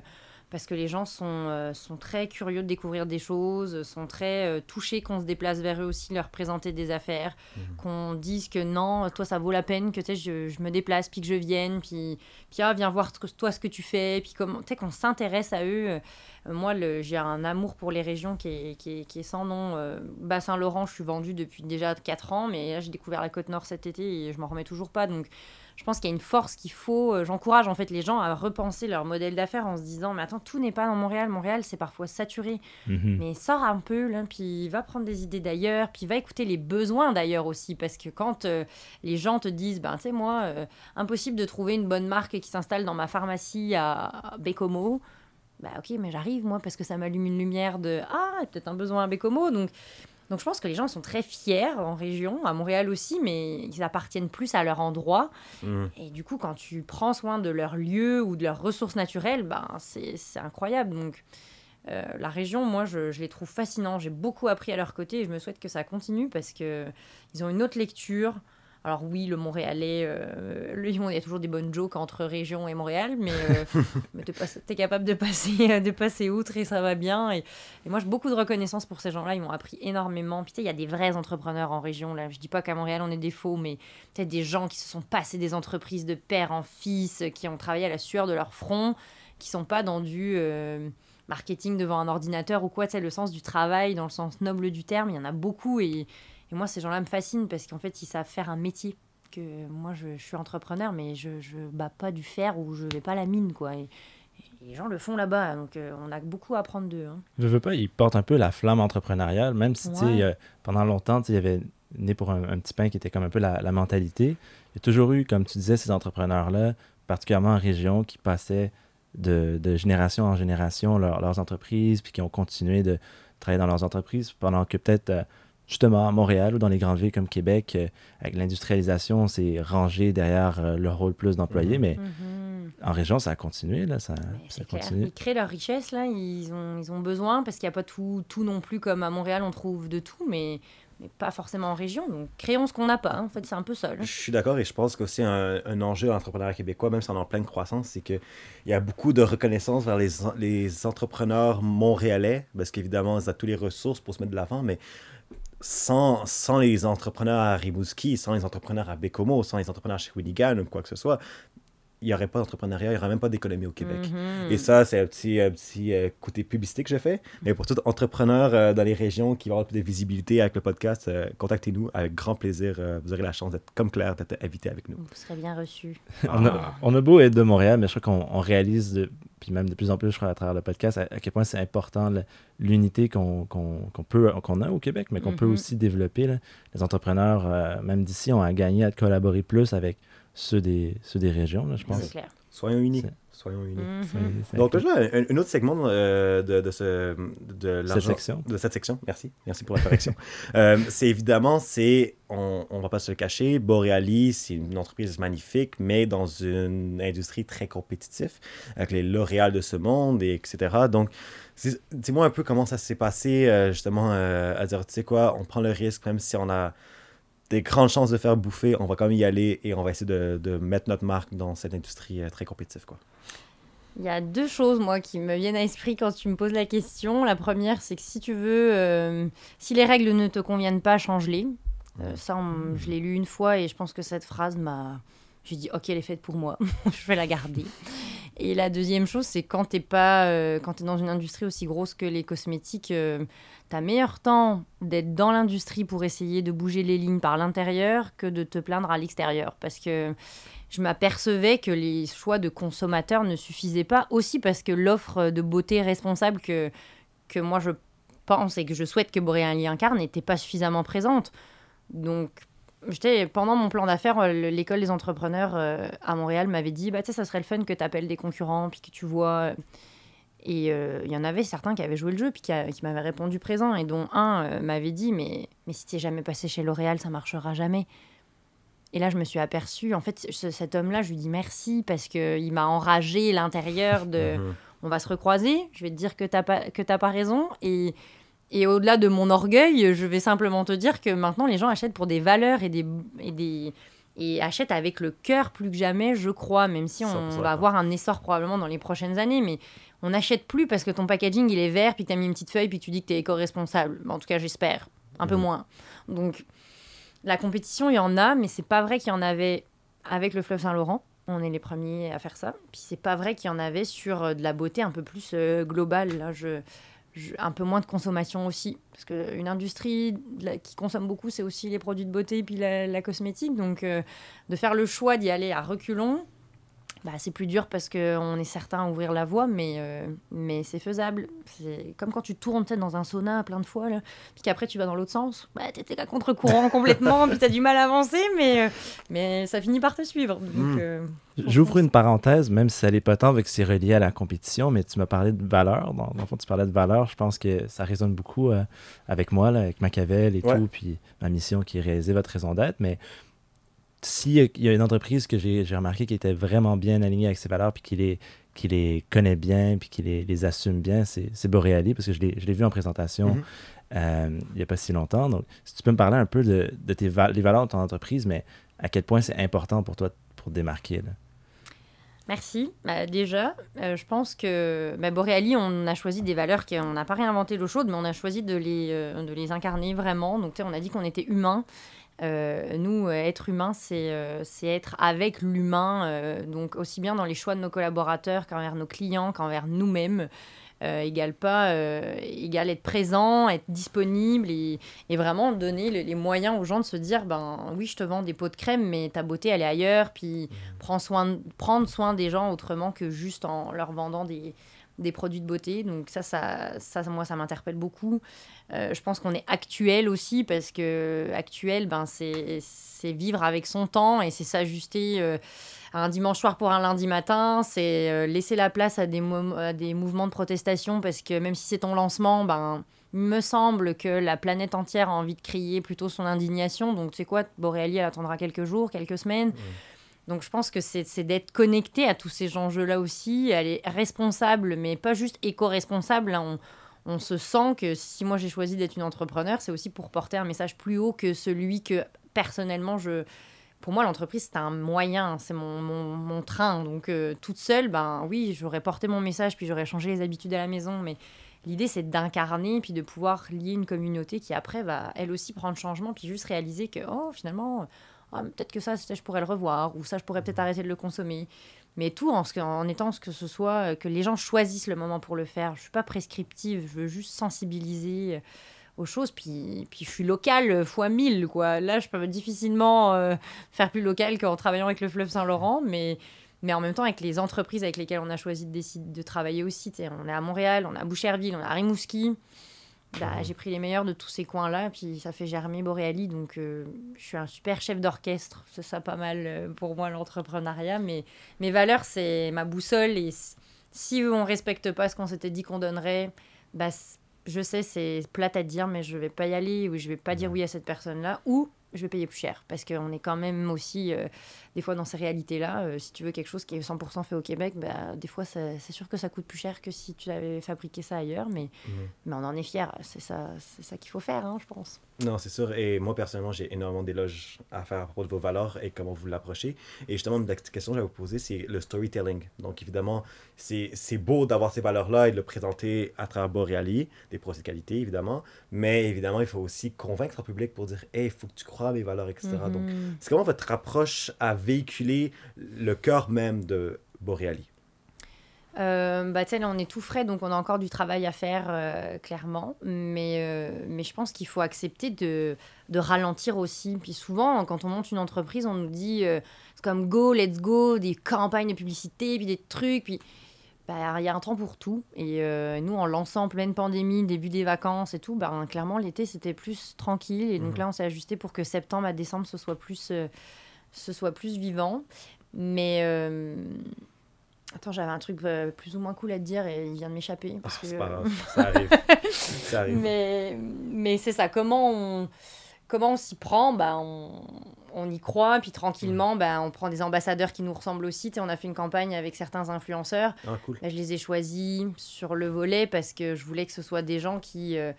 parce que les gens sont, euh, sont très curieux de découvrir des choses, sont très euh, touchés qu'on se déplace vers eux aussi, leur présenter des affaires, qu'on dise que non, toi ça vaut la peine que je, je me déplace, puis que je vienne, puis, puis ah, viens voir toi ce que tu fais, puis comment, tu sais, qu'on s'intéresse à eux. Euh, moi, j'ai un amour pour les régions qui est, qui est, qui est sans nom. Euh, Bas-Saint-Laurent, je suis vendue depuis déjà 4 ans, mais là j'ai découvert la Côte-Nord cet été et je m'en remets toujours pas. Donc je pense qu'il y a une force qu'il faut. euh, J'encourage en fait les gens à repenser leur modèle d'affaires en se disant, mais attends, tout n'est pas dans Montréal. Montréal, c'est parfois saturé. Mhm. Mais sors un peu, là, puis va prendre des idées d'ailleurs, puis va écouter les besoins d'ailleurs aussi, parce que quand euh, les gens te disent, ben tu sais, moi, euh, impossible de trouver une bonne marque qui s'installe dans ma pharmacie à Bécomo, bah ok, mais j'arrive moi, parce que ça m'allume une lumière de, ah, peut-être un besoin à Bécomo, donc... Donc je pense que les gens sont très fiers en région, à Montréal aussi, mais ils appartiennent plus à leur endroit. Mhm. Et du coup, quand tu prends soin de leur lieu ou de leurs ressources naturelles, ben, c'est incroyable. Donc, euh, la région, moi, je, je les trouve fascinants. J'ai beaucoup appris à leur côté et je me souhaite que ça continue parce que ils ont une autre lecture. Alors oui, le Montréalais, euh, lui, il y a toujours des bonnes jokes entre région et Montréal, mais, euh, (laughs) mais t'es, pas- t'es capable de passer, de passer outre et ça va bien. Et, et moi, j'ai beaucoup de reconnaissance pour ces gens-là. Ils m'ont appris énormément. Puis tu sais, il y a des vrais entrepreneurs en région. Là, je dis pas qu'à Montréal on est des faux, mais peut-être des gens qui se sont passés des entreprises de père en fils, qui ont travaillé à la sueur de leur front, qui sont pas dans du euh, marketing devant un ordinateur ou quoi. Tu sais, le sens du travail, dans le sens noble du terme, il y en a beaucoup. Et, et moi, ces gens-là me fascinent parce qu'en fait, ils savent faire un métier. Que moi, je, je suis entrepreneur, mais je, je bats pas du fer ou je vais pas la mine, quoi. Et, et les gens le font là-bas, donc euh, on a beaucoup à apprendre d'eux. hein. Je veux pas, ils portent un peu la flamme entrepreneuriale, même si, Ouais. euh, pendant longtemps, il y avait né pour un, un petit pain qui était comme un peu la, la mentalité. Il y a toujours eu, comme tu disais, ces entrepreneurs-là, particulièrement en région, qui passaient de, de génération en génération leur- leurs entreprises, puis qui ont continué de travailler dans leurs entreprises, pendant que peut-être, euh, justement, à Montréal ou dans les grandes villes comme Québec, euh, avec l'industrialisation, c'est rangé derrière euh, le rôle plus d'employés, mais Mhm. en région, ça a continué, là, ça, ça continue. Ils créent leur richesse, là. Ils ont, ils ont besoin, parce qu'il n'y a pas tout, tout non plus comme à Montréal, on trouve de tout, mais, mais pas forcément en région. Donc créons ce qu'on n'a pas. hein. En fait, c'est un peu ça. là. Je suis d'accord et je pense qu'aussi un, un enjeu à l'entrepreneuriat québécois, même si on est en pleine croissance, c'est qu'il y a beaucoup de reconnaissance vers les, les entrepreneurs montréalais, parce qu'évidemment, ils ont toutes les ressources pour se mettre de l'avant, mais sans, sans les entrepreneurs à Rimouski, sans les entrepreneurs à Bécomo, sans les entrepreneurs chez Winigan ou quoi que ce soit, il n'y aurait pas d'entrepreneuriat, il n'y aurait même pas d'économie au Québec. Mhm. Et ça, c'est un petit, un petit euh, côté publicité que je fais. Mais pour tout entrepreneur euh, dans les régions qui va avoir plus de visibilité avec le podcast, euh, contactez-nous. Avec grand plaisir, euh, vous aurez la chance d'être, comme Claire, d'être invité avec nous. Vous serez bien reçus. on, a, on a beau être de Montréal, mais je crois qu'on on réalise, de- puis même de plus en plus, je crois, à travers le podcast, à, à quel point c'est important le- l'unité qu'on qu'on- qu'on peut qu'on a au Québec, mais qu'on peut Mhm. aussi développer. là. Les entrepreneurs, euh, même d'ici, ont à gagner à collaborer plus avec ceux des, ceux des régions, là, je C'est pense. clair. Soyons unis. Soyons unis. Mhm. Donc là, un, un autre segment euh, de, de, ce, de Cette l'argent- section. de cette section. Merci, merci pour la correction. (laughs) Euh, c'est évidemment, c'est, on, on va pas se le cacher, Borealis, c'est une entreprise magnifique, mais dans une industrie très compétitive, avec les L'Oréal de ce monde, et etc. Donc, dis-moi un peu comment ça s'est passé, euh, justement, euh, à dire, tu sais quoi, on prend le risque, même si on a des grandes chances de faire bouffer, on va quand même y aller et on va essayer de, de mettre notre marque dans cette industrie euh, très compétitive, quoi. Il y a deux choses, moi, qui me viennent à l'esprit quand tu me poses la question. La première, c'est que si tu veux, euh, si les règles ne te conviennent pas, change-les. Euh, ça, on- je l'ai lu une fois et je pense que cette phrase m'a. J'ai dit, ok, elle est faite pour moi, (laughs) je vais la garder. Et la deuxième chose, c'est quand t'es pas, euh, quand t'es dans une industrie aussi grosse que les cosmétiques, euh, t'as meilleur temps d'être dans l'industrie pour essayer de bouger les lignes par l'intérieur que de te plaindre à l'extérieur, parce que je m'apercevais que les choix de consommateurs ne suffisaient pas, aussi parce que l'offre de beauté responsable que, que moi je pense et que je souhaite que Boréali incarne n'était pas suffisamment présente. Donc, pendant mon plan d'affaires, euh, le- l'école des entrepreneurs euh, à Montréal m'avait dit bah, tu sais, ça serait le fun que tu appelles des concurrents, puis que tu vois. Et euh, il y en avait certains qui avaient joué le jeu, puis qui, qui m'avaient répondu présent, et dont un euh, m'avait dit mais, mais si tu jamais passé chez L'Oréal, ça marchera jamais. Et là, je me suis aperçue, en fait, ce- cet homme-là, je lui dis merci parce qu'il m'a enragé l'intérieur de Mhm. on va se recroiser, je vais te dire que t'as pas, que t'as pas raison. Et, et au-delà de mon orgueil, je vais simplement te dire que maintenant, les gens achètent pour des valeurs et, des, et, des, et avec le cœur plus que jamais, je crois, même si 100% on va avoir un essor probablement dans les prochaines années. Mais on n'achète plus parce que ton packaging, il est vert, puis t'as mis une petite feuille, puis tu dis que t'es éco-responsable. En tout cas, j'espère. Un peu Mhm. moins. Donc, la compétition, il y en a, mais c'est pas vrai qu'il y en avait avec le fleuve Saint-Laurent. On est les premiers à faire ça. Puis c'est pas vrai qu'il y en avait sur euh, de la beauté un peu plus euh, globale. Là, je- un peu moins de consommation aussi. Parce qu'une industrie qui consomme beaucoup, c'est aussi les produits de beauté puis la, la cosmétique. Donc euh, de faire le choix d'y aller à reculons, bah, c'est plus dur parce qu'on est certain à ouvrir la voie, mais, euh, mais c'est faisable. C'est comme quand tu tournes dans un sauna plein de fois, là, puis qu'après tu vas dans l'autre sens. Bah, t'étais à contre-courant (laughs) complètement, puis t'as du mal à avancer, mais, euh, mais ça finit par te suivre. Donc, Mm. euh, J'ouvre une parenthèse, même si ça n'est pas tant vu que c'est relié à la compétition, mais tu m'as parlé de valeur. Dans, dans le fond, tu parlais de valeur. Je pense que ça résonne beaucoup euh, avec moi, là, avec Machiavel et Ouais. tout, puis ma mission qui est réaliser votre raison d'être. Mais s'il y a- il y a une entreprise que j'ai remarqué qui était vraiment bien alignée avec ses valeurs, puis qui les, qui les connaît bien, puis qui les, les assume bien, c'est Boreali, parce que je l'ai vu en présentation Mhm. euh, il n'y a pas si longtemps. Donc, si tu peux me parler un peu de, de tes les valeurs de ton entreprise, mais à quel point c'est important pour toi pour te démarquer. Là? Merci. Bah, déjà, euh, je pense que bah, Boreali, on a choisi des valeurs qu'on n'a pas réinventé l'eau chaude, mais on a choisi de les, euh, de les incarner vraiment. Donc, tu sais, on a dit qu'on était humain. Euh, nous, euh, être humain, c'est euh, c'est être avec l'humain, euh, donc aussi bien dans les choix de nos collaborateurs qu'envers nos clients, qu'envers nous-mêmes. Égale pas, égale être présent, être disponible et, et vraiment donner les, les moyens aux gens de se dire ben oui, je te vends des pots de crème, mais ta beauté elle est ailleurs, puis prends soin, prendre soin des gens autrement que juste en leur vendant des, des produits de beauté. Donc ça, ça, ça moi, ça m'interpelle beaucoup. Euh, je pense qu'on est actuel aussi parce que actuel, ben, c'est vivre avec son temps et c'est s'ajuster euh, à un dimanche soir pour un lundi matin. C'est euh, laisser la place à des, mouvements de protestation parce que même si c'est ton lancement, ben, il me semble que la planète entière a envie de crier plutôt son indignation. Donc tu sais quoi, Boréali, elle attendra quelques jours, quelques semaines. Donc je pense que c'est c'est d'être connecté à tous ces enjeux-là aussi. Elle est responsable, mais pas juste éco-responsable. Là, on, se sent que si moi j'ai choisi d'être une entrepreneur, c'est aussi pour porter un message plus haut que celui que personnellement je... Pour moi, l'entreprise, c'est un moyen, c'est mon, mon, mon train. Donc, euh, toute seule, ben oui, j'aurais porté mon message, puis j'aurais changé les habitudes à la maison. Mais l'idée, c'est d'incarner, puis de pouvoir lier une communauté qui, après, va elle aussi prendre changement, puis juste réaliser que, oh, finalement, ah, peut-être que ça, je pourrais le revoir, ou ça, je pourrais peut-être arrêter de le consommer. Mais tout en, étant ce que ce soit, euh, que les gens choisissent le moment pour le faire. Je suis pas prescriptive, je veux juste sensibiliser euh, aux choses. Puis, puis je suis locale fois 1000, quoi. Là, je peux difficilement euh, faire plus local qu'en travaillant avec le fleuve Saint-Laurent, mais, mais en même temps avec les entreprises avec lesquelles on a choisi de, décider, de travailler aussi. On est à Montréal, on est à Boucherville, on est à Rimouski. Bah, j'ai pris les meilleurs de tous ces coins-là, puis ça fait germer Boreali. Donc, euh, je suis un super chef d'orchestre. C'est ça pas mal euh, pour moi, l'entrepreneuriat. Mais mes valeurs, c'est ma boussole. Et si on respecte pas ce qu'on s'était dit qu'on donnerait, bah, je sais, c'est plate à dire, mais je vais pas y aller ou je vais pas dire oui à cette personne-là. Ou je vais payer plus cher. Parce qu'on est quand même aussi, euh, des fois, dans ces réalités-là, euh, si tu veux quelque chose qui est 100% fait au Québec, bah, des fois, c'est sûr que ça coûte plus cher que si tu avais fabriqué ça ailleurs. Mais mais on en est fier, c'est ça, c'est ça qu'il faut faire, hein, je pense. Non, c'est sûr. Et moi, personnellement, j'ai énormément d'éloges à faire à propos de vos valeurs et comment vous l'approchez. Et justement, une des questions que je vais vous poser, c'est le storytelling. Donc, évidemment, c'est c'est beau d'avoir ces valeurs-là et de le présenter à travers Boreali, des pros et des qualités, évidemment. Mais évidemment, il faut aussi convaincre le public pour dire Hey, il faut que tu crois à mes valeurs, etc. Donc, Mhm. c'est comment votre approche à véhiculer le cœur même de Boreali Euh, bah, on est tout frais, donc on a encore du travail à faire, euh, clairement. Mais, euh, mais je pense qu'il faut accepter de, de ralentir aussi. Puis souvent, quand on monte une entreprise, on nous dit euh, c'est comme go, let's go, des campagnes de publicité, puis des trucs. Puis bah, il y a un temps pour tout. Et euh, nous, en lançant en pleine pandémie, début des vacances et tout, bah, clairement, l'été, c'était plus tranquille. Et donc Mhm. là, on s'est ajusté pour que septembre à décembre, ce soit plus, euh, ce soit plus vivant. Mais. euh, Attends, j'avais un truc euh, plus ou moins cool à te dire et il vient de m'échapper. Ah, parce que, C'est pas (laughs) grave, ça arrive. ça arrive. mais mais c'est ça, comment on, comment on s'y prend bah, on, on y croit, puis tranquillement, bah, on prend des ambassadeurs qui nous ressemblent aussi. On a fait une campagne avec certains influenceurs. Ah, cool. Bah, je les ai choisis sur le volet parce que je voulais que ce soit des gens qui, euh,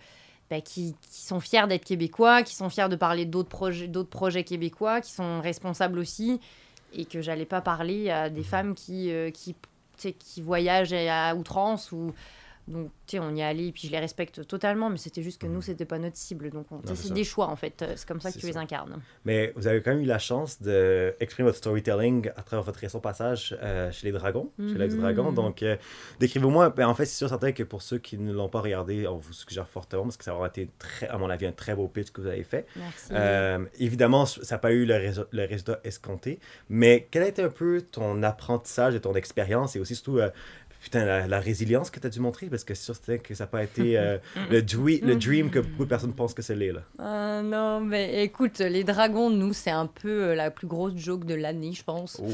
bah, qui, qui sont fiers d'être québécois, qui sont fiers de parler d'autres projets, d'autres projets québécois, qui sont responsables aussi, et que j'allais pas parler à des femmes qui, euh, qui, qui voyagent à outrance ou donc tu sais on y est allé puis je les respecte totalement mais c'était juste que nous c'était pas notre cible donc Mhm. c'est des choix en fait c'est comme ça que tu les incarnes Mais vous avez quand même eu la chance d'exprimer votre storytelling à travers votre récent passage euh, chez les Dragons, chez Mhm. Dragon. Donc, euh, décrivez-moi. Ben, en fait, c'est sûr certain que pour ceux qui ne l'ont pas regardé, on vous suggère fortement parce que ça aura été, très, à mon avis, un très beau pitch que vous avez fait. merci Euh, évidemment, ça n'a pas eu le résultat escompté, mais quel a été un peu ton apprentissage et ton expérience et aussi surtout euh, putain, la, la résilience que tu as dû montrer parce que c'est sûr que ça n'a pas été euh, (laughs) le, dwe- le dream que beaucoup de personnes pensent que c'est l'est. là. Ah, non mais écoute les dragons nous c'est un peu euh, la plus grosse joke de l'année je pense Oh.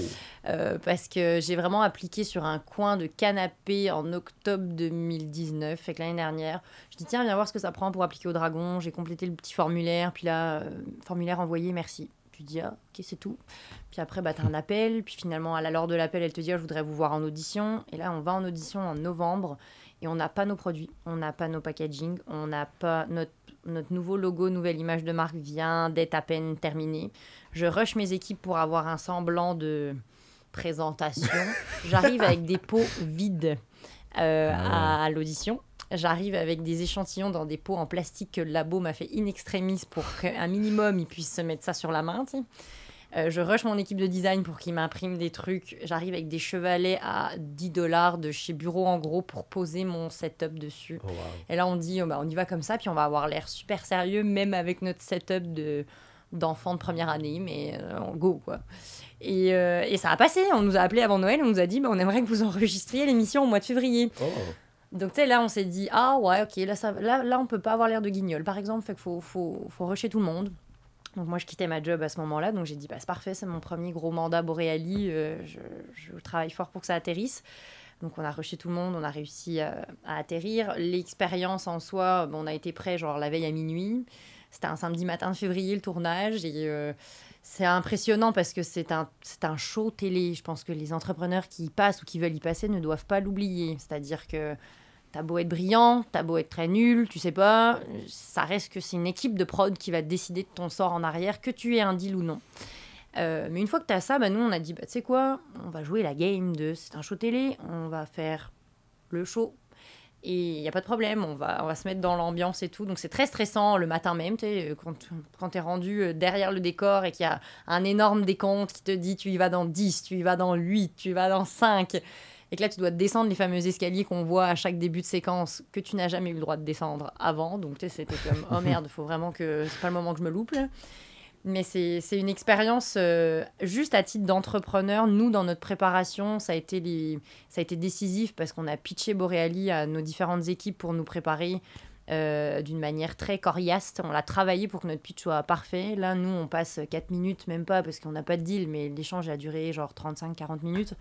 Euh, parce que j'ai vraiment appliqué sur un coin de canapé en octobre 2019, fait que l'année dernière. Je dis tiens, viens voir ce que ça prend pour appliquer au dragon. J'ai complété le petit formulaire, puis là, euh, formulaire envoyé, merci. Tu dis ah, ok, c'est tout. Puis après, bah, tu as un appel, puis finalement, à la l'heure de l'appel, elle te dit ah, je voudrais vous voir en audition. Et là, on va en audition en novembre et on n'a pas nos produits, on n'a pas nos packaging, on n'a pas notre, notre nouveau logo, nouvelle image de marque vient d'être à peine terminé. Je rush mes équipes pour avoir un semblant de présentation. (laughs) J'arrive avec des pots vides euh, Ah à, à l'audition. J'arrive avec des échantillons dans des pots en plastique que le labo m'a fait in extremis pour qu'un minimum ils puissent se mettre ça sur la main. tu sais. Euh, je rush mon équipe de design pour qu'ils m'impriment des trucs. J'arrive avec des chevalets à 10 dollars de chez Bureau en gros pour poser mon setup dessus. Oh, wow. Et là, on dit, oh, bah, on y va comme ça, puis on va avoir l'air super sérieux, même avec notre setup de d'enfants de première année, mais euh, on go, quoi. Et, euh, et ça a passé. On nous a appelé avant Noël, on nous a dit, bah, on aimerait que vous enregistriez l'émission au mois de février. Oh. Donc, tu sais, là, on s'est dit, ah ouais, ok, là, ça, là, là on peut pas avoir l'air de guignol, par exemple, fait faut, faut, faut rusher tout le monde. Donc, moi, je quittais ma job à ce moment-là, donc j'ai dit, bah, c'est parfait, c'est mon premier gros mandat Boreali, euh, je, travaille fort pour que ça atterrisse. Donc, on a rushé tout le monde, on a réussi à, à atterrir. L'expérience en soi, bon, on a été prêt, genre, la veille à minuit. C'était un samedi matin de février, le tournage, et. euh, c'est impressionnant parce que c'est un, c'est un show télé. Je pense que les entrepreneurs qui y passent ou qui veulent y passer ne doivent pas l'oublier. C'est-à-dire que t'as beau être brillant, t'as beau être très nul, tu sais pas, ça reste que c'est une équipe de prod qui va décider de ton sort en arrière, que tu aies un deal ou non. Euh, mais une fois que tu as ça, bah, nous on a dit, bah, tu sais quoi, on va jouer la game de c'est un show télé, on va faire le show. Et il n'y a pas de problème, on va, on va se mettre dans l'ambiance et tout. Donc c'est très stressant le matin même, tu sais, quand, quand tu es rendu euh, derrière le décor et qu'il y a un énorme décompte qui te dit tu y vas dans 10, tu y vas dans 8, tu y vas dans 5. Et que là, tu dois descendre les fameux escaliers qu'on voit à chaque début de séquence que tu n'as jamais eu le droit de descendre avant. Donc, tu sais, c'était comme, oh merde, faut vraiment que c'est pas le moment que je me loupe. Mais c'est une expérience euh, juste à titre d'entrepreneur. Nous, dans notre préparation, ça a été, ça a été décisif parce qu'on a pitché Boreali à nos différentes équipes pour nous préparer euh, d'une manière très coriace. On l'a travaillé pour que notre pitch soit parfait. Là, nous, on passe 4 minutes, même pas, parce qu'on n'a pas de deal, mais l'échange a duré genre 35-40 minutes.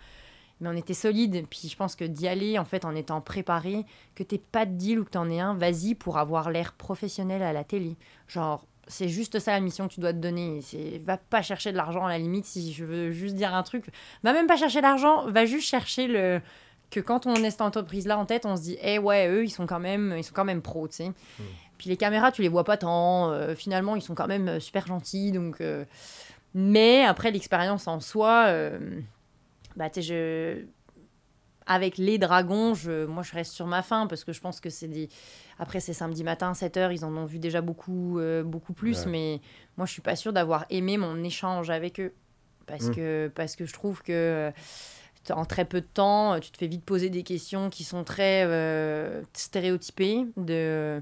Mais on était solide. Puis je pense que d'y aller, en fait, en étant préparé, que t'aies pas de deal ou que t'en aies un, vas-y pour avoir l'air professionnel à la télé. Genre, c'est juste ça la mission que tu dois te donner. C'est va pas chercher de l'argent à la limite si je veux juste dire un truc. Va même pas chercher l'argent, va juste chercher le que quand on est cette entreprise là en tête, on se dit eh ouais, eux ils sont quand même ils sont quand même pros, tu sais. Puis les caméras, tu les vois pas tant, euh, finalement ils sont quand même euh, super gentils donc euh, mais après l'expérience en soi euh, bah tu sais je avec les dragons, je, moi je reste sur ma faim parce que je pense que c'est des. Après, c'est samedi matin, 7h, ils en ont vu déjà beaucoup, euh, beaucoup plus, Ouais. mais moi je suis pas sûre d'avoir aimé mon échange avec eux. Parce, Mm. que, parce que je trouve que euh, en très peu de temps, euh, tu te fais vite poser des questions qui sont très euh, stéréotypées. De.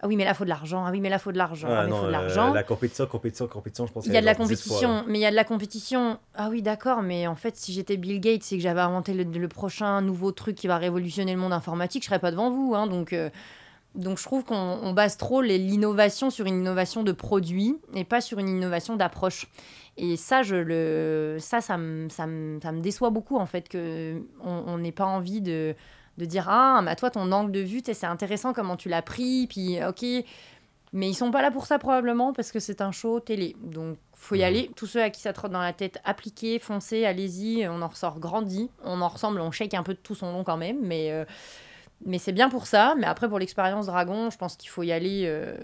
Ah oui, mais là, il faut de l'argent. Ah oui, mais là, il faut de l'argent. Ah, non, faut de euh, l'argent. la compétition, compétition, compétition, je pense Il y a de la genre 10 fois, là. compétition, mais il y a de la compétition. Ah oui, d'accord, mais en fait, si j'étais Bill Gates et que j'avais inventé le, le prochain nouveau truc qui va révolutionner le monde informatique, je serais pas devant vous. Hein, donc, euh, donc, je trouve qu'on on base trop les- l'innovation sur une innovation de produit et pas sur une innovation d'approche. Et ça, je le, ça, ça me, ça me, ça me déçoit beaucoup en fait que on on n'ait pas envie de, de dire ah, mais toi ton angle de vue, c'est intéressant comment tu l'as pris, puis ok. Mais ils sont pas là pour ça probablement parce que c'est un show télé. Donc faut y Mhm. aller. Tous ceux à qui ça trotte dans la tête, appliquez, foncez, allez-y. On en ressort grandi. On en ressemble, on shake un peu de tout son long quand même. Mais, euh, mais c'est bien pour ça. Mais après pour l'expérience dragon, je pense qu'il faut y aller. euh,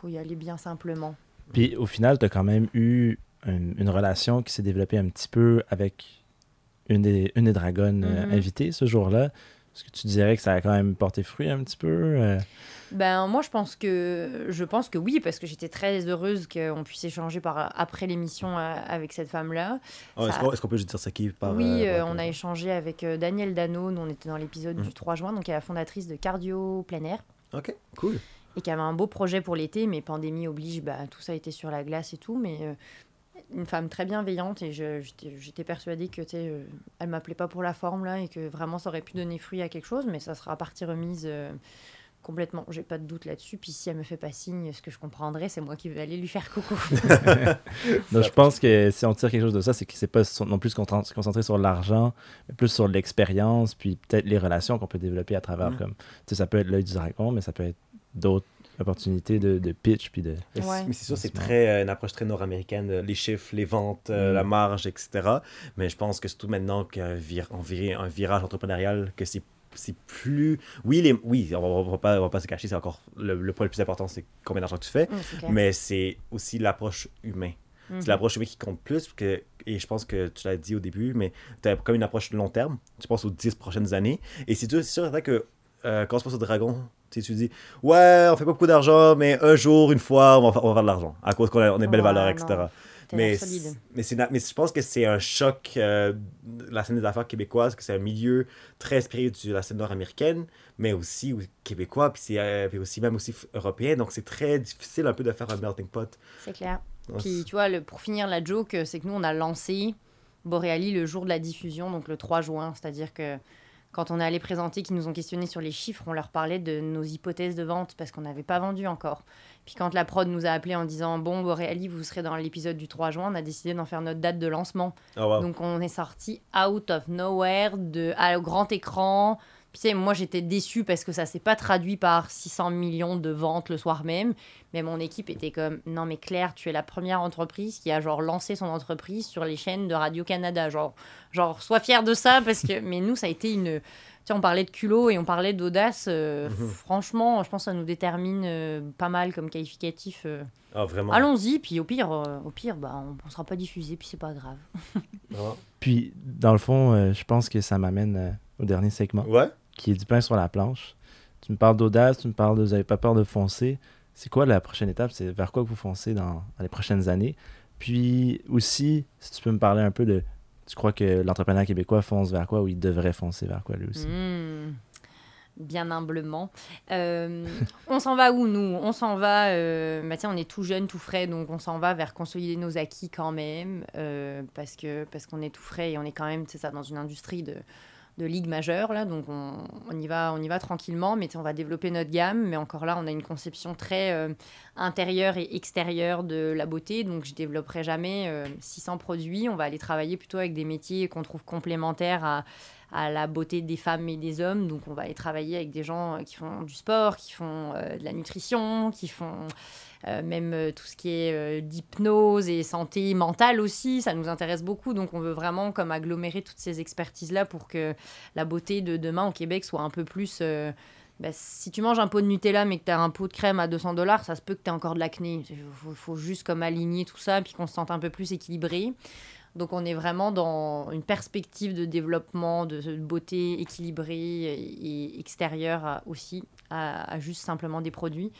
faut y aller bien simplement. Puis au final, tu as quand même eu une, une relation qui s'est développée un petit peu avec une des, une des dragonnes euh, Mhm. invitées ce jour-là. Est-ce que tu dirais que ça a quand même porté fruit un petit peu? euh? Ben moi je pense que je pense que oui parce que j'étais très heureuse qu'on puisse échanger par après l'émission euh, avec cette femme là. Ah, Est-ce Ça- qu'on peut juste dire c'est qui par, oui, euh, par- on a échangé avec Danielle Dano, nous on était dans l'épisode du 3 juin, donc elle est la fondatrice de Cardio Plein Air. Ok, cool. et qui avait un beau projet pour l'été, mais pandémie oblige, bah, tout ça a été sur la glace et tout. Mais euh, une femme très bienveillante et j'étais persuadée que euh, elle m'appelait pas pour la forme là et que vraiment ça aurait pu donner fruit à quelque chose, mais ça sera partie remise euh, complètement. J'ai pas de doute là-dessus. Puis si elle me fait pas signe, ce que je comprendrais, c'est moi qui vais aller lui faire coucou. (laughs) Donc, je pense que si on tire quelque chose de ça, c'est qu'il ne s'est pas non plus se concentrer se concentrer sur l'argent, mais plus sur l'expérience, puis peut-être les relations qu'on peut développer à travers. Mhm. comme tu sais, Ça peut être l'œil du dragon, mais ça peut être d'autres opportunités de, de pitch. Puis de... Mais c'est- Ouais. mais c'est sûr, c'est très, euh, une approche très nord-américaine, euh, les chiffres, les ventes, euh, Mm. la marge, etc. Mais je pense que surtout maintenant qu'un vir- on vir- un virage entrepreneurial, que c'est c'est plus... Oui, les... oui on, va, on va pas, on va pas se cacher, c'est encore... Le, le point le plus important, c'est combien d'argent tu fais. Mm. Mais c'est aussi l'approche humaine. C'est l'approche humaine qui compte plus. Que, et je pense que tu l'as dit au début, mais tu as comme une approche long terme. Tu penses aux 10 prochaines années. Et c'est sûr, c'est certain que euh, quand on se passe au dragon, tu sais, tu dis Ouais, on fait pas beaucoup d'argent, mais un jour, une fois, on va, on va faire de l'argent. À cause qu'on a, on est belle Ouais, valeur, non. etc. T'as Mais, mais, mais je pense que c'est un choc, euh, la scène des affaires québécoise, que c'est un milieu très inspiré de la scène nord-américaine, mais aussi québécois, puis, c'est, euh, puis aussi même aussi européen. Donc c'est très difficile un peu de faire un melting pot. C'est clair. Donc, Puis tu vois, le, pour finir la joke, euh, c'est que nous, on a lancé Boreali le jour de la diffusion, donc le 3 juin. C'est-à-dire que quand on est allé présenter, qu'ils nous ont questionné sur les chiffres, on leur parlait de nos hypothèses de vente parce qu'on n'avait pas vendu encore. Puis quand la prod nous a appelé en disant Bon, Boreali, vous serez dans l'épisode du 3 juin, on a décidé d'en faire notre date de lancement. Ah, wow. Donc on est sorti out of nowhere, de, à, au grand écran. Puis tu sais, moi j'étais déçue parce que ça s'est pas traduit par 600 millions de ventes le soir même. Mais mon équipe était comme non mais Claire, tu es la première entreprise qui a genre lancé son entreprise sur les chaînes de Radio Canada. Genre, genre sois fière de ça parce que mais nous ça a été une tu sais, on parlait de culot et on parlait d'audace. euh, Mhm. Franchement, je pense que ça nous détermine euh, pas mal comme qualificatif. euh. Ah, vraiment. Allons-y, puis au pire, euh, au pire, bah, on, on sera pas diffusé, puis c'est pas grave. Vraiment. Puis, dans le fond, euh, je pense que ça m'amène euh, au dernier segment, Ouais. Qui est du pain sur la planche. Tu me parles d'audace, tu me parles de vous n'avez pas peur de foncer. C'est quoi la prochaine étape? C'est vers quoi vous foncez dans, les prochaines années? Puis aussi, si tu peux me parler un peu de... Tu crois que l'entrepreneur québécois fonce vers quoi ou il devrait foncer vers quoi lui aussi? Mmh. Bien humblement. Euh, on s'en va où, nous? On s'en va, euh, bah, on est tout jeune, tout frais, donc on s'en va vers consolider nos acquis quand même, euh, parce que parce qu'on est tout frais et on est quand même, c'est ça, dans une industrie de, de ligue majeure là, donc on, y va, on y va tranquillement, mais on va développer notre gamme. Mais encore là, on a une conception très euh, intérieure et extérieure de la beauté, donc je développerai jamais 600 produits. On va aller travailler plutôt avec des métiers qu'on trouve complémentaires à, à la beauté des femmes et des hommes. Donc on va aller travailler avec des gens qui font du sport, qui font de la nutrition, qui font euh, même euh, tout ce qui est euh, d'hypnose et santé mentale aussi, ça nous intéresse beaucoup. Donc on veut vraiment comme agglomérer toutes ces expertises-là pour que la beauté de demain au Québec soit un peu plus... Bah, si tu manges un pot de Nutella mais que tu as un pot de crème à 200 dollars, ça se peut que tu aies encore de l'acné. Il faut, juste comme aligner tout ça puis qu'on se sente un peu plus équilibré. Donc on est vraiment dans une perspective de développement, de, beauté équilibrée et, extérieure aussi, à, juste simplement des produits.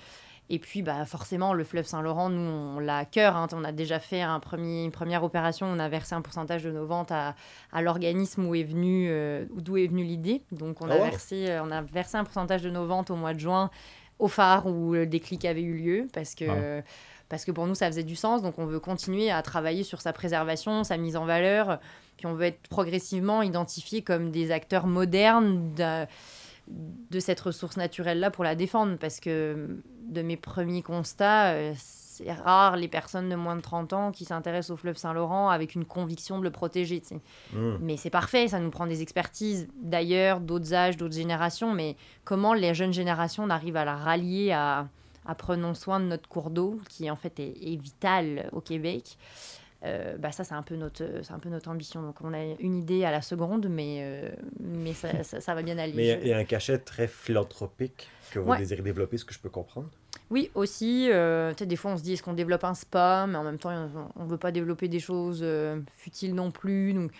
Et puis, bah, forcément, le fleuve Saint-Laurent, nous, on l'a à cœur. Hein. On a déjà fait un premier, une première opération. On a versé un pourcentage de nos ventes à, à l'organisme où est venu, euh, d'où est venue l'idée. Donc, on, a ah versé, euh, on a versé un pourcentage de nos ventes au mois de juin au phare où le déclic avait eu lieu parce que. Ah. Parce que pour nous, ça faisait du sens. Donc, on veut continuer à travailler sur sa préservation, sa mise en valeur. Puis, on veut être progressivement identifié comme des acteurs modernes de, de cette ressource naturelle-là pour la défendre. Parce que de mes premiers constats, euh, c'est rare les personnes de moins de 30 ans qui s'intéressent au fleuve Saint-Laurent avec une conviction de le protéger. Mmh. Mais c'est parfait, ça nous prend des expertises d'ailleurs, d'autres âges, d'autres générations. Mais comment les jeunes générations arrivent à la rallier à, à prenons soin de notre cours d'eau, qui en fait est, vital au Québec euh, bah ça c'est un peu notre c'est un peu notre ambition donc on a une idée à la seconde mais euh, mais ça, (laughs) ça, va bien aller mais il y a un cachet très philanthropique que vous désirez développer ce que je peux comprendre oui, aussi. Euh, des fois, on se dit est-ce qu'on développe un spa, mais en même temps, on ne veut pas développer des choses futiles non plus. Donc,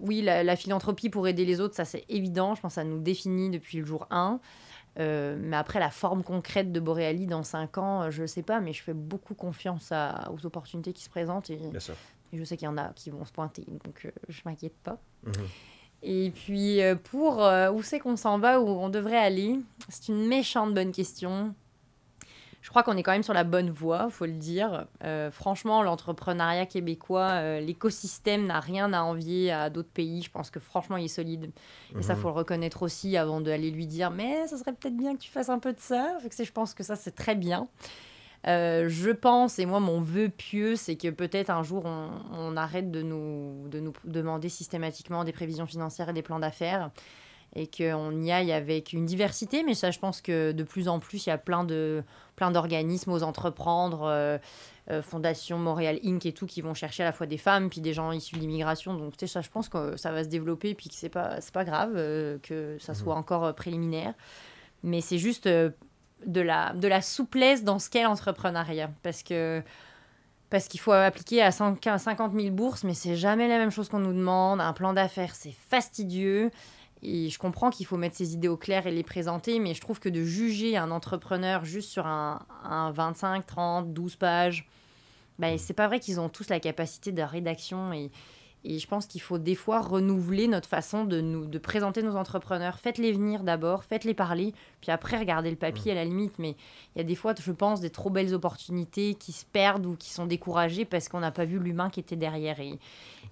oui, la, philanthropie pour aider les autres, ça c'est évident. Je pense que ça nous définit depuis le jour 1. Euh, mais après, la forme concrète de Boréali dans 5 ans, je ne sais pas, mais je fais beaucoup confiance aux opportunités qui se présentent. Et, je sais qu'il y en a qui vont se pointer, donc je ne m'inquiète pas. Mhm. Et puis, pour où c'est qu'on s'en va, où on devrait aller, c'est une méchante bonne question je crois qu'on est quand même sur la bonne voie, faut le dire. Euh, franchement, l'entrepreneuriat québécois, euh, l'écosystème n'a rien à envier à d'autres pays. Je pense que franchement, il est solide. Et ça, mhm. faut le reconnaître aussi avant d'aller lui dire, mais ça serait peut-être bien que tu fasses un peu de ça. je pense que ça, c'est très bien. Euh, je pense, et moi, mon vœu pieux, c'est que peut-être un jour, on, on, arrête de nous, de nous demander systématiquement des prévisions financières et des plans d'affaires et qu'on y aille avec une diversité. Mais ça, je pense que de plus en plus, il y a plein de plein d'organismes aux entreprendre, euh, euh, Fondation Montréal Inc. et tout, qui vont chercher à la fois des femmes puis des gens issus de l'immigration. Donc, tu sais, ça, je pense que ça va se développer puis que c'est pas, pas grave euh, que ça soit mhm. encore préliminaire. Mais c'est juste de, la, de la souplesse dans ce qu'est l'entrepreneuriat. Parce que parce qu'il faut appliquer à 50 000 bourses, mais c'est jamais la même chose qu'on nous demande. Un plan d'affaires, c'est fastidieux. Et je comprends qu'il faut mettre ses idées au clair et les présenter, mais je trouve que de juger un entrepreneur juste sur un, un 25, 30, 12 pages, ben, c'est pas vrai qu'ils ont tous la capacité de rédaction et, et je pense qu'il faut des fois renouveler notre façon de, nous, de présenter nos entrepreneurs. Faites-les venir d'abord, faites-les parler, puis après regardez le papier à la limite. Mais il y a des fois, je pense, des trop belles opportunités qui se perdent ou qui sont découragées parce qu'on n'a pas vu l'humain qui était derrière. Et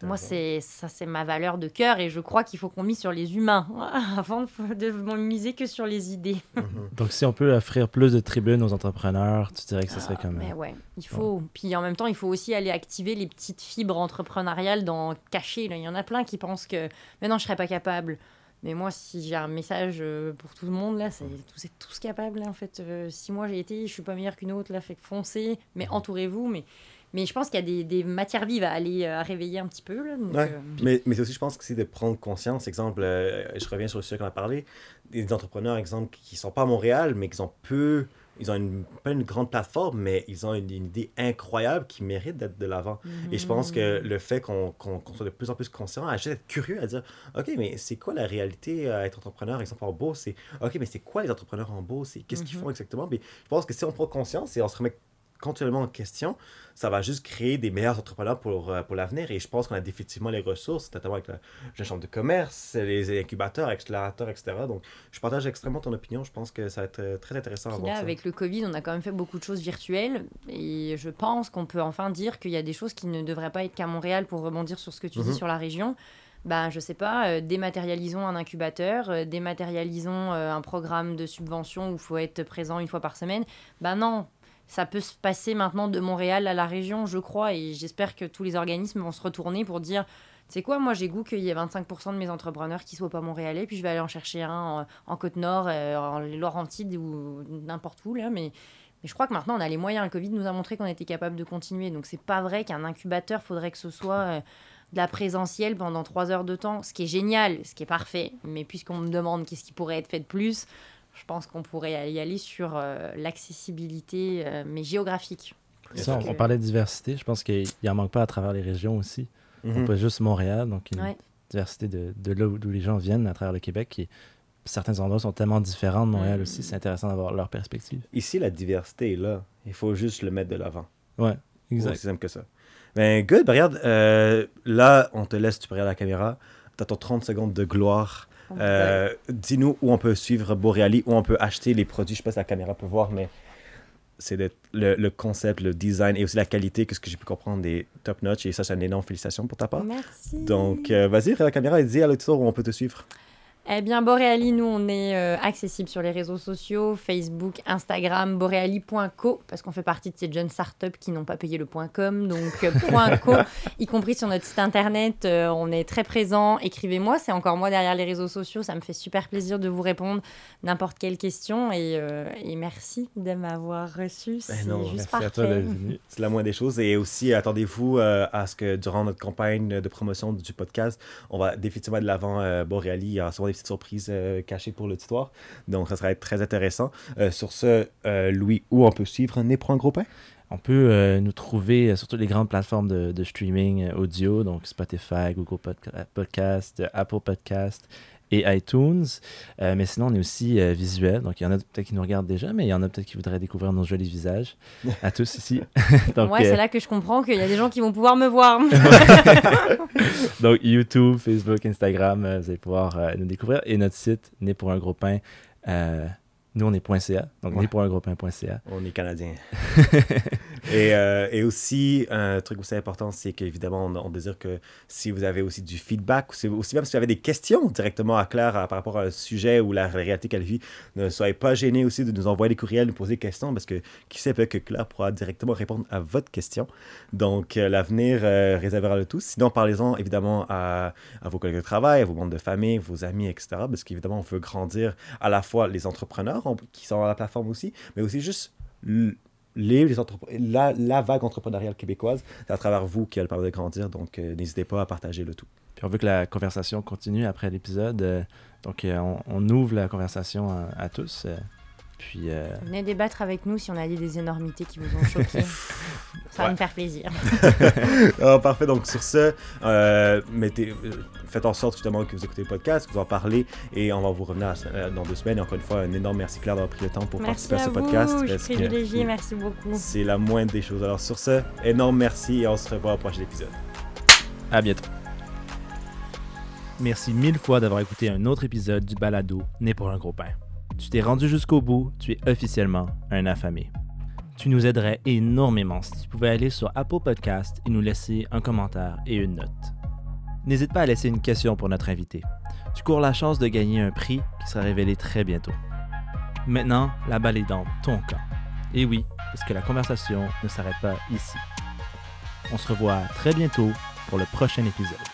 moi, c'est ça, c'est ma valeur de cœur et je crois qu'il faut qu'on mise sur les humains (laughs) avant de miser que sur les idées. (laughs) Mhm. Donc, si on peut offrir plus de tribunes aux entrepreneurs, tu dirais que ce serait comme. Ah, mais ouais, il faut. Puis en même temps, il faut aussi aller activer les petites fibres entrepreneuriales dans caché. Là. Il y en a plein qui pensent que maintenant je serais pas capable. Mais moi, si j'ai un message euh, pour tout le monde, là, c'est tous, tous capables. en fait, euh, si moi j'ai été, je suis pas meilleure qu'une autre. Là, fait foncez, mais entourez-vous. Mais, mais je pense qu'il y a des, des, matières vives à aller euh, à réveiller un petit peu. Là, Mais, mais aussi, je pense que c'est de prendre conscience. Exemple, je reviens sur le sujet qu'on a parlé. Des entrepreneurs, exemple, qui sont pas à Montréal, mais qui ont peu ils ont une, pas une grande plateforme, mais ils ont une, idée incroyable qui mérite d'être de l'avant. Et je pense que mm. le fait qu'on soit de plus en plus conscient, à être curieux, à dire OK, mais c'est quoi la réalité à être entrepreneur, exemple en bourse c'est OK, mais c'est quoi les entrepreneurs en bourse Qu'est-ce qu'ils mm-hmm. font exactement? Mais Je pense que si on prend conscience et on se remet continuellement en question, ça va juste créer des meilleurs entrepreneurs pour, euh, pour l'avenir. Et je pense qu'on a définitivement les ressources, notamment avec la, la chambre de commerce, les incubateurs, accélérateurs, etc. Donc, je partage extrêmement ton opinion. Je pense que ça va être euh, très intéressant à voir là, ça. avec le Covid, on a quand même fait beaucoup de choses virtuelles. Et je pense qu'on peut enfin dire qu'il y a des choses qui ne devraient pas être qu'à Montréal pour rebondir sur ce que tu Mhm. dis sur la région. Ben, je sais pas, euh, dématérialisons un incubateur, euh, dématérialisons euh, un programme de subvention où il faut être présent une fois par semaine. Ben non, ça peut se passer maintenant de Montréal à la région, je crois, et j'espère que tous les organismes vont se retourner pour dire, sais quoi, moi j'ai goût qu'il y ait 25% de mes entrepreneurs qui soient pas montréalais, puis je vais aller en chercher un en, en Côte-Nord, euh, en Laurentide ou n'importe où, là, mais... Mais je crois que maintenant, on a les moyens. Le Covid nous a montré qu'on était capable de continuer. Donc, c'est pas vrai qu'un incubateur, faudrait que ce soit euh, de la présentielle pendant trois heures de temps. Ce qui est génial, ce qui est parfait. Mais puisqu'on me demande qu'est-ce qui pourrait être fait de plus, je pense qu'on pourrait y aller sur euh, l'accessibilité, euh, mais géographique. Ça, on, que- on parlait de diversité. Je pense qu'il en manque pas à travers les régions aussi. Mhm. Pas juste Montréal, donc une Ouais. diversité de, de là où, d'où les gens viennent à travers le Québec. Qui, certains endroits sont tellement différents de Montréal Mm. aussi. C'est intéressant d'avoir leur perspective. Ici, la diversité est là. Il faut juste le mettre de l'avant. Ouais, C'est exact. aussi simple que ça. Ben, good. Ben, regarde, euh, là, on te laisse, tu peux regarder la caméra. T'as ton 30 secondes de gloire. Euh, Dis-nous où on peut suivre Boreali, où on peut acheter les produits. Je sais pas si la caméra peut voir, mais c'est le, le concept, le design et aussi la qualité, que ce que j'ai pu comprendre, des top notch. Et ça, c'est une énorme félicitation pour ta part. Merci. Donc, euh, vas-y, la caméra et dis à l'auditoire où on peut te suivre. Eh bien, Boreali, nous, on est euh, accessible sur les réseaux sociaux, Facebook, Instagram, boreali.co, parce qu'on fait partie de ces jeunes startups qui n'ont pas payé le .com, donc euh, (laughs) .co, y compris sur notre site internet, euh, on est très présent. Écrivez-moi, c'est encore moi derrière les réseaux sociaux, ça me fait super plaisir de vous répondre n'importe quelle question, et, euh, et merci de m'avoir reçu, c'est non, juste Merci à toi parfait. C'est la moindre des choses. Et aussi, attendez-vous à ce que durant notre campagne de promotion du podcast, on va définitivement de l'avant Boreali. Il y souvent des petites surprises euh, cachées pour l'auditoire. Donc, ça sera être très intéressant. Euh, sur ce, euh, Louis, où on peut suivre Né pour un gros pain? On peut euh, nous trouver sur toutes les grandes plateformes de, streaming audio, donc Spotify, Google Podca- Podcast, Apple Podcast et iTunes. Euh, mais sinon, on est aussi euh, visuel. Donc, il y en a peut-être qui nous regardent déjà, mais il y en a peut-être qui voudraient découvrir nos jolis visages à tous ici. (laughs) (laughs) donc, Ouais, euh, c'est là que je comprends qu'il y a des gens qui vont pouvoir me voir. (laughs) donc, YouTube, Facebook, Instagram, euh, vous allez pouvoir euh, nous découvrir. Et notre site, né pour un gros pain. euh, nous, on est .ca, donc Ouais. né pour un gros pain.ca. On est Canadien. (laughs) et, euh, et aussi, un truc aussi important, c'est qu'évidemment, on, on désire que si vous avez aussi du feedback, ou si- aussi même si vous avez des questions directement à Claire à- par rapport à un sujet ou la réalité qu'elle vit, ne soyez pas gênés aussi de nous envoyer des courriels, nous poser des questions, parce que qui sait, peut-être que Claire pourra directement répondre à votre question. Donc, euh, l'avenir euh, réservera le tout. Sinon, parlez-en évidemment à, vos collègues de travail, à vos membres de famille, vos amis, etc. Parce qu'évidemment, on veut grandir à la fois les entrepreneurs qui sont à la plateforme aussi, mais aussi juste les, la, vague entrepreneuriale québécoise. C'est à travers vous qui a le permis de grandir, donc euh, n'hésitez pas à partager le tout. Puis on veut que la conversation continue après l'épisode. euh, donc, euh, on, ouvre la conversation à tous. Euh, puis, euh, Venez débattre avec nous si on a dit des énormités qui vous ont choqué. (laughs) Ça va Ouais. me faire plaisir. (laughs) Ah, parfait, donc sur ce, euh, mettez, euh, faites en sorte justement que vous écoutez le podcast, que vous en parlez, et on va vous revenir à- euh, dans deux semaines. Et encore une fois, un énorme merci Claire d'avoir pris le temps pour Merci participer à à ce vous, podcast. je suis privilégiée, merci beaucoup. C'est la moindre des choses. Alors sur ce, énorme merci et on se revoit au prochain épisode. à bientôt. Merci mille fois d'avoir écouté un autre épisode du balado Né pour un gros pain. Tu t'es rendu jusqu'au bout, tu es officiellement un affamé. Tu nous aiderais énormément si tu pouvais aller sur Apple Podcast et nous laisser un commentaire et une note. N'hésite pas à laisser une question pour notre invité. Tu cours la chance de gagner un prix qui sera révélé très bientôt. Maintenant, la balle est dans ton camp. Et oui, parce que la conversation ne s'arrête pas ici. On se revoit très bientôt pour le prochain épisode.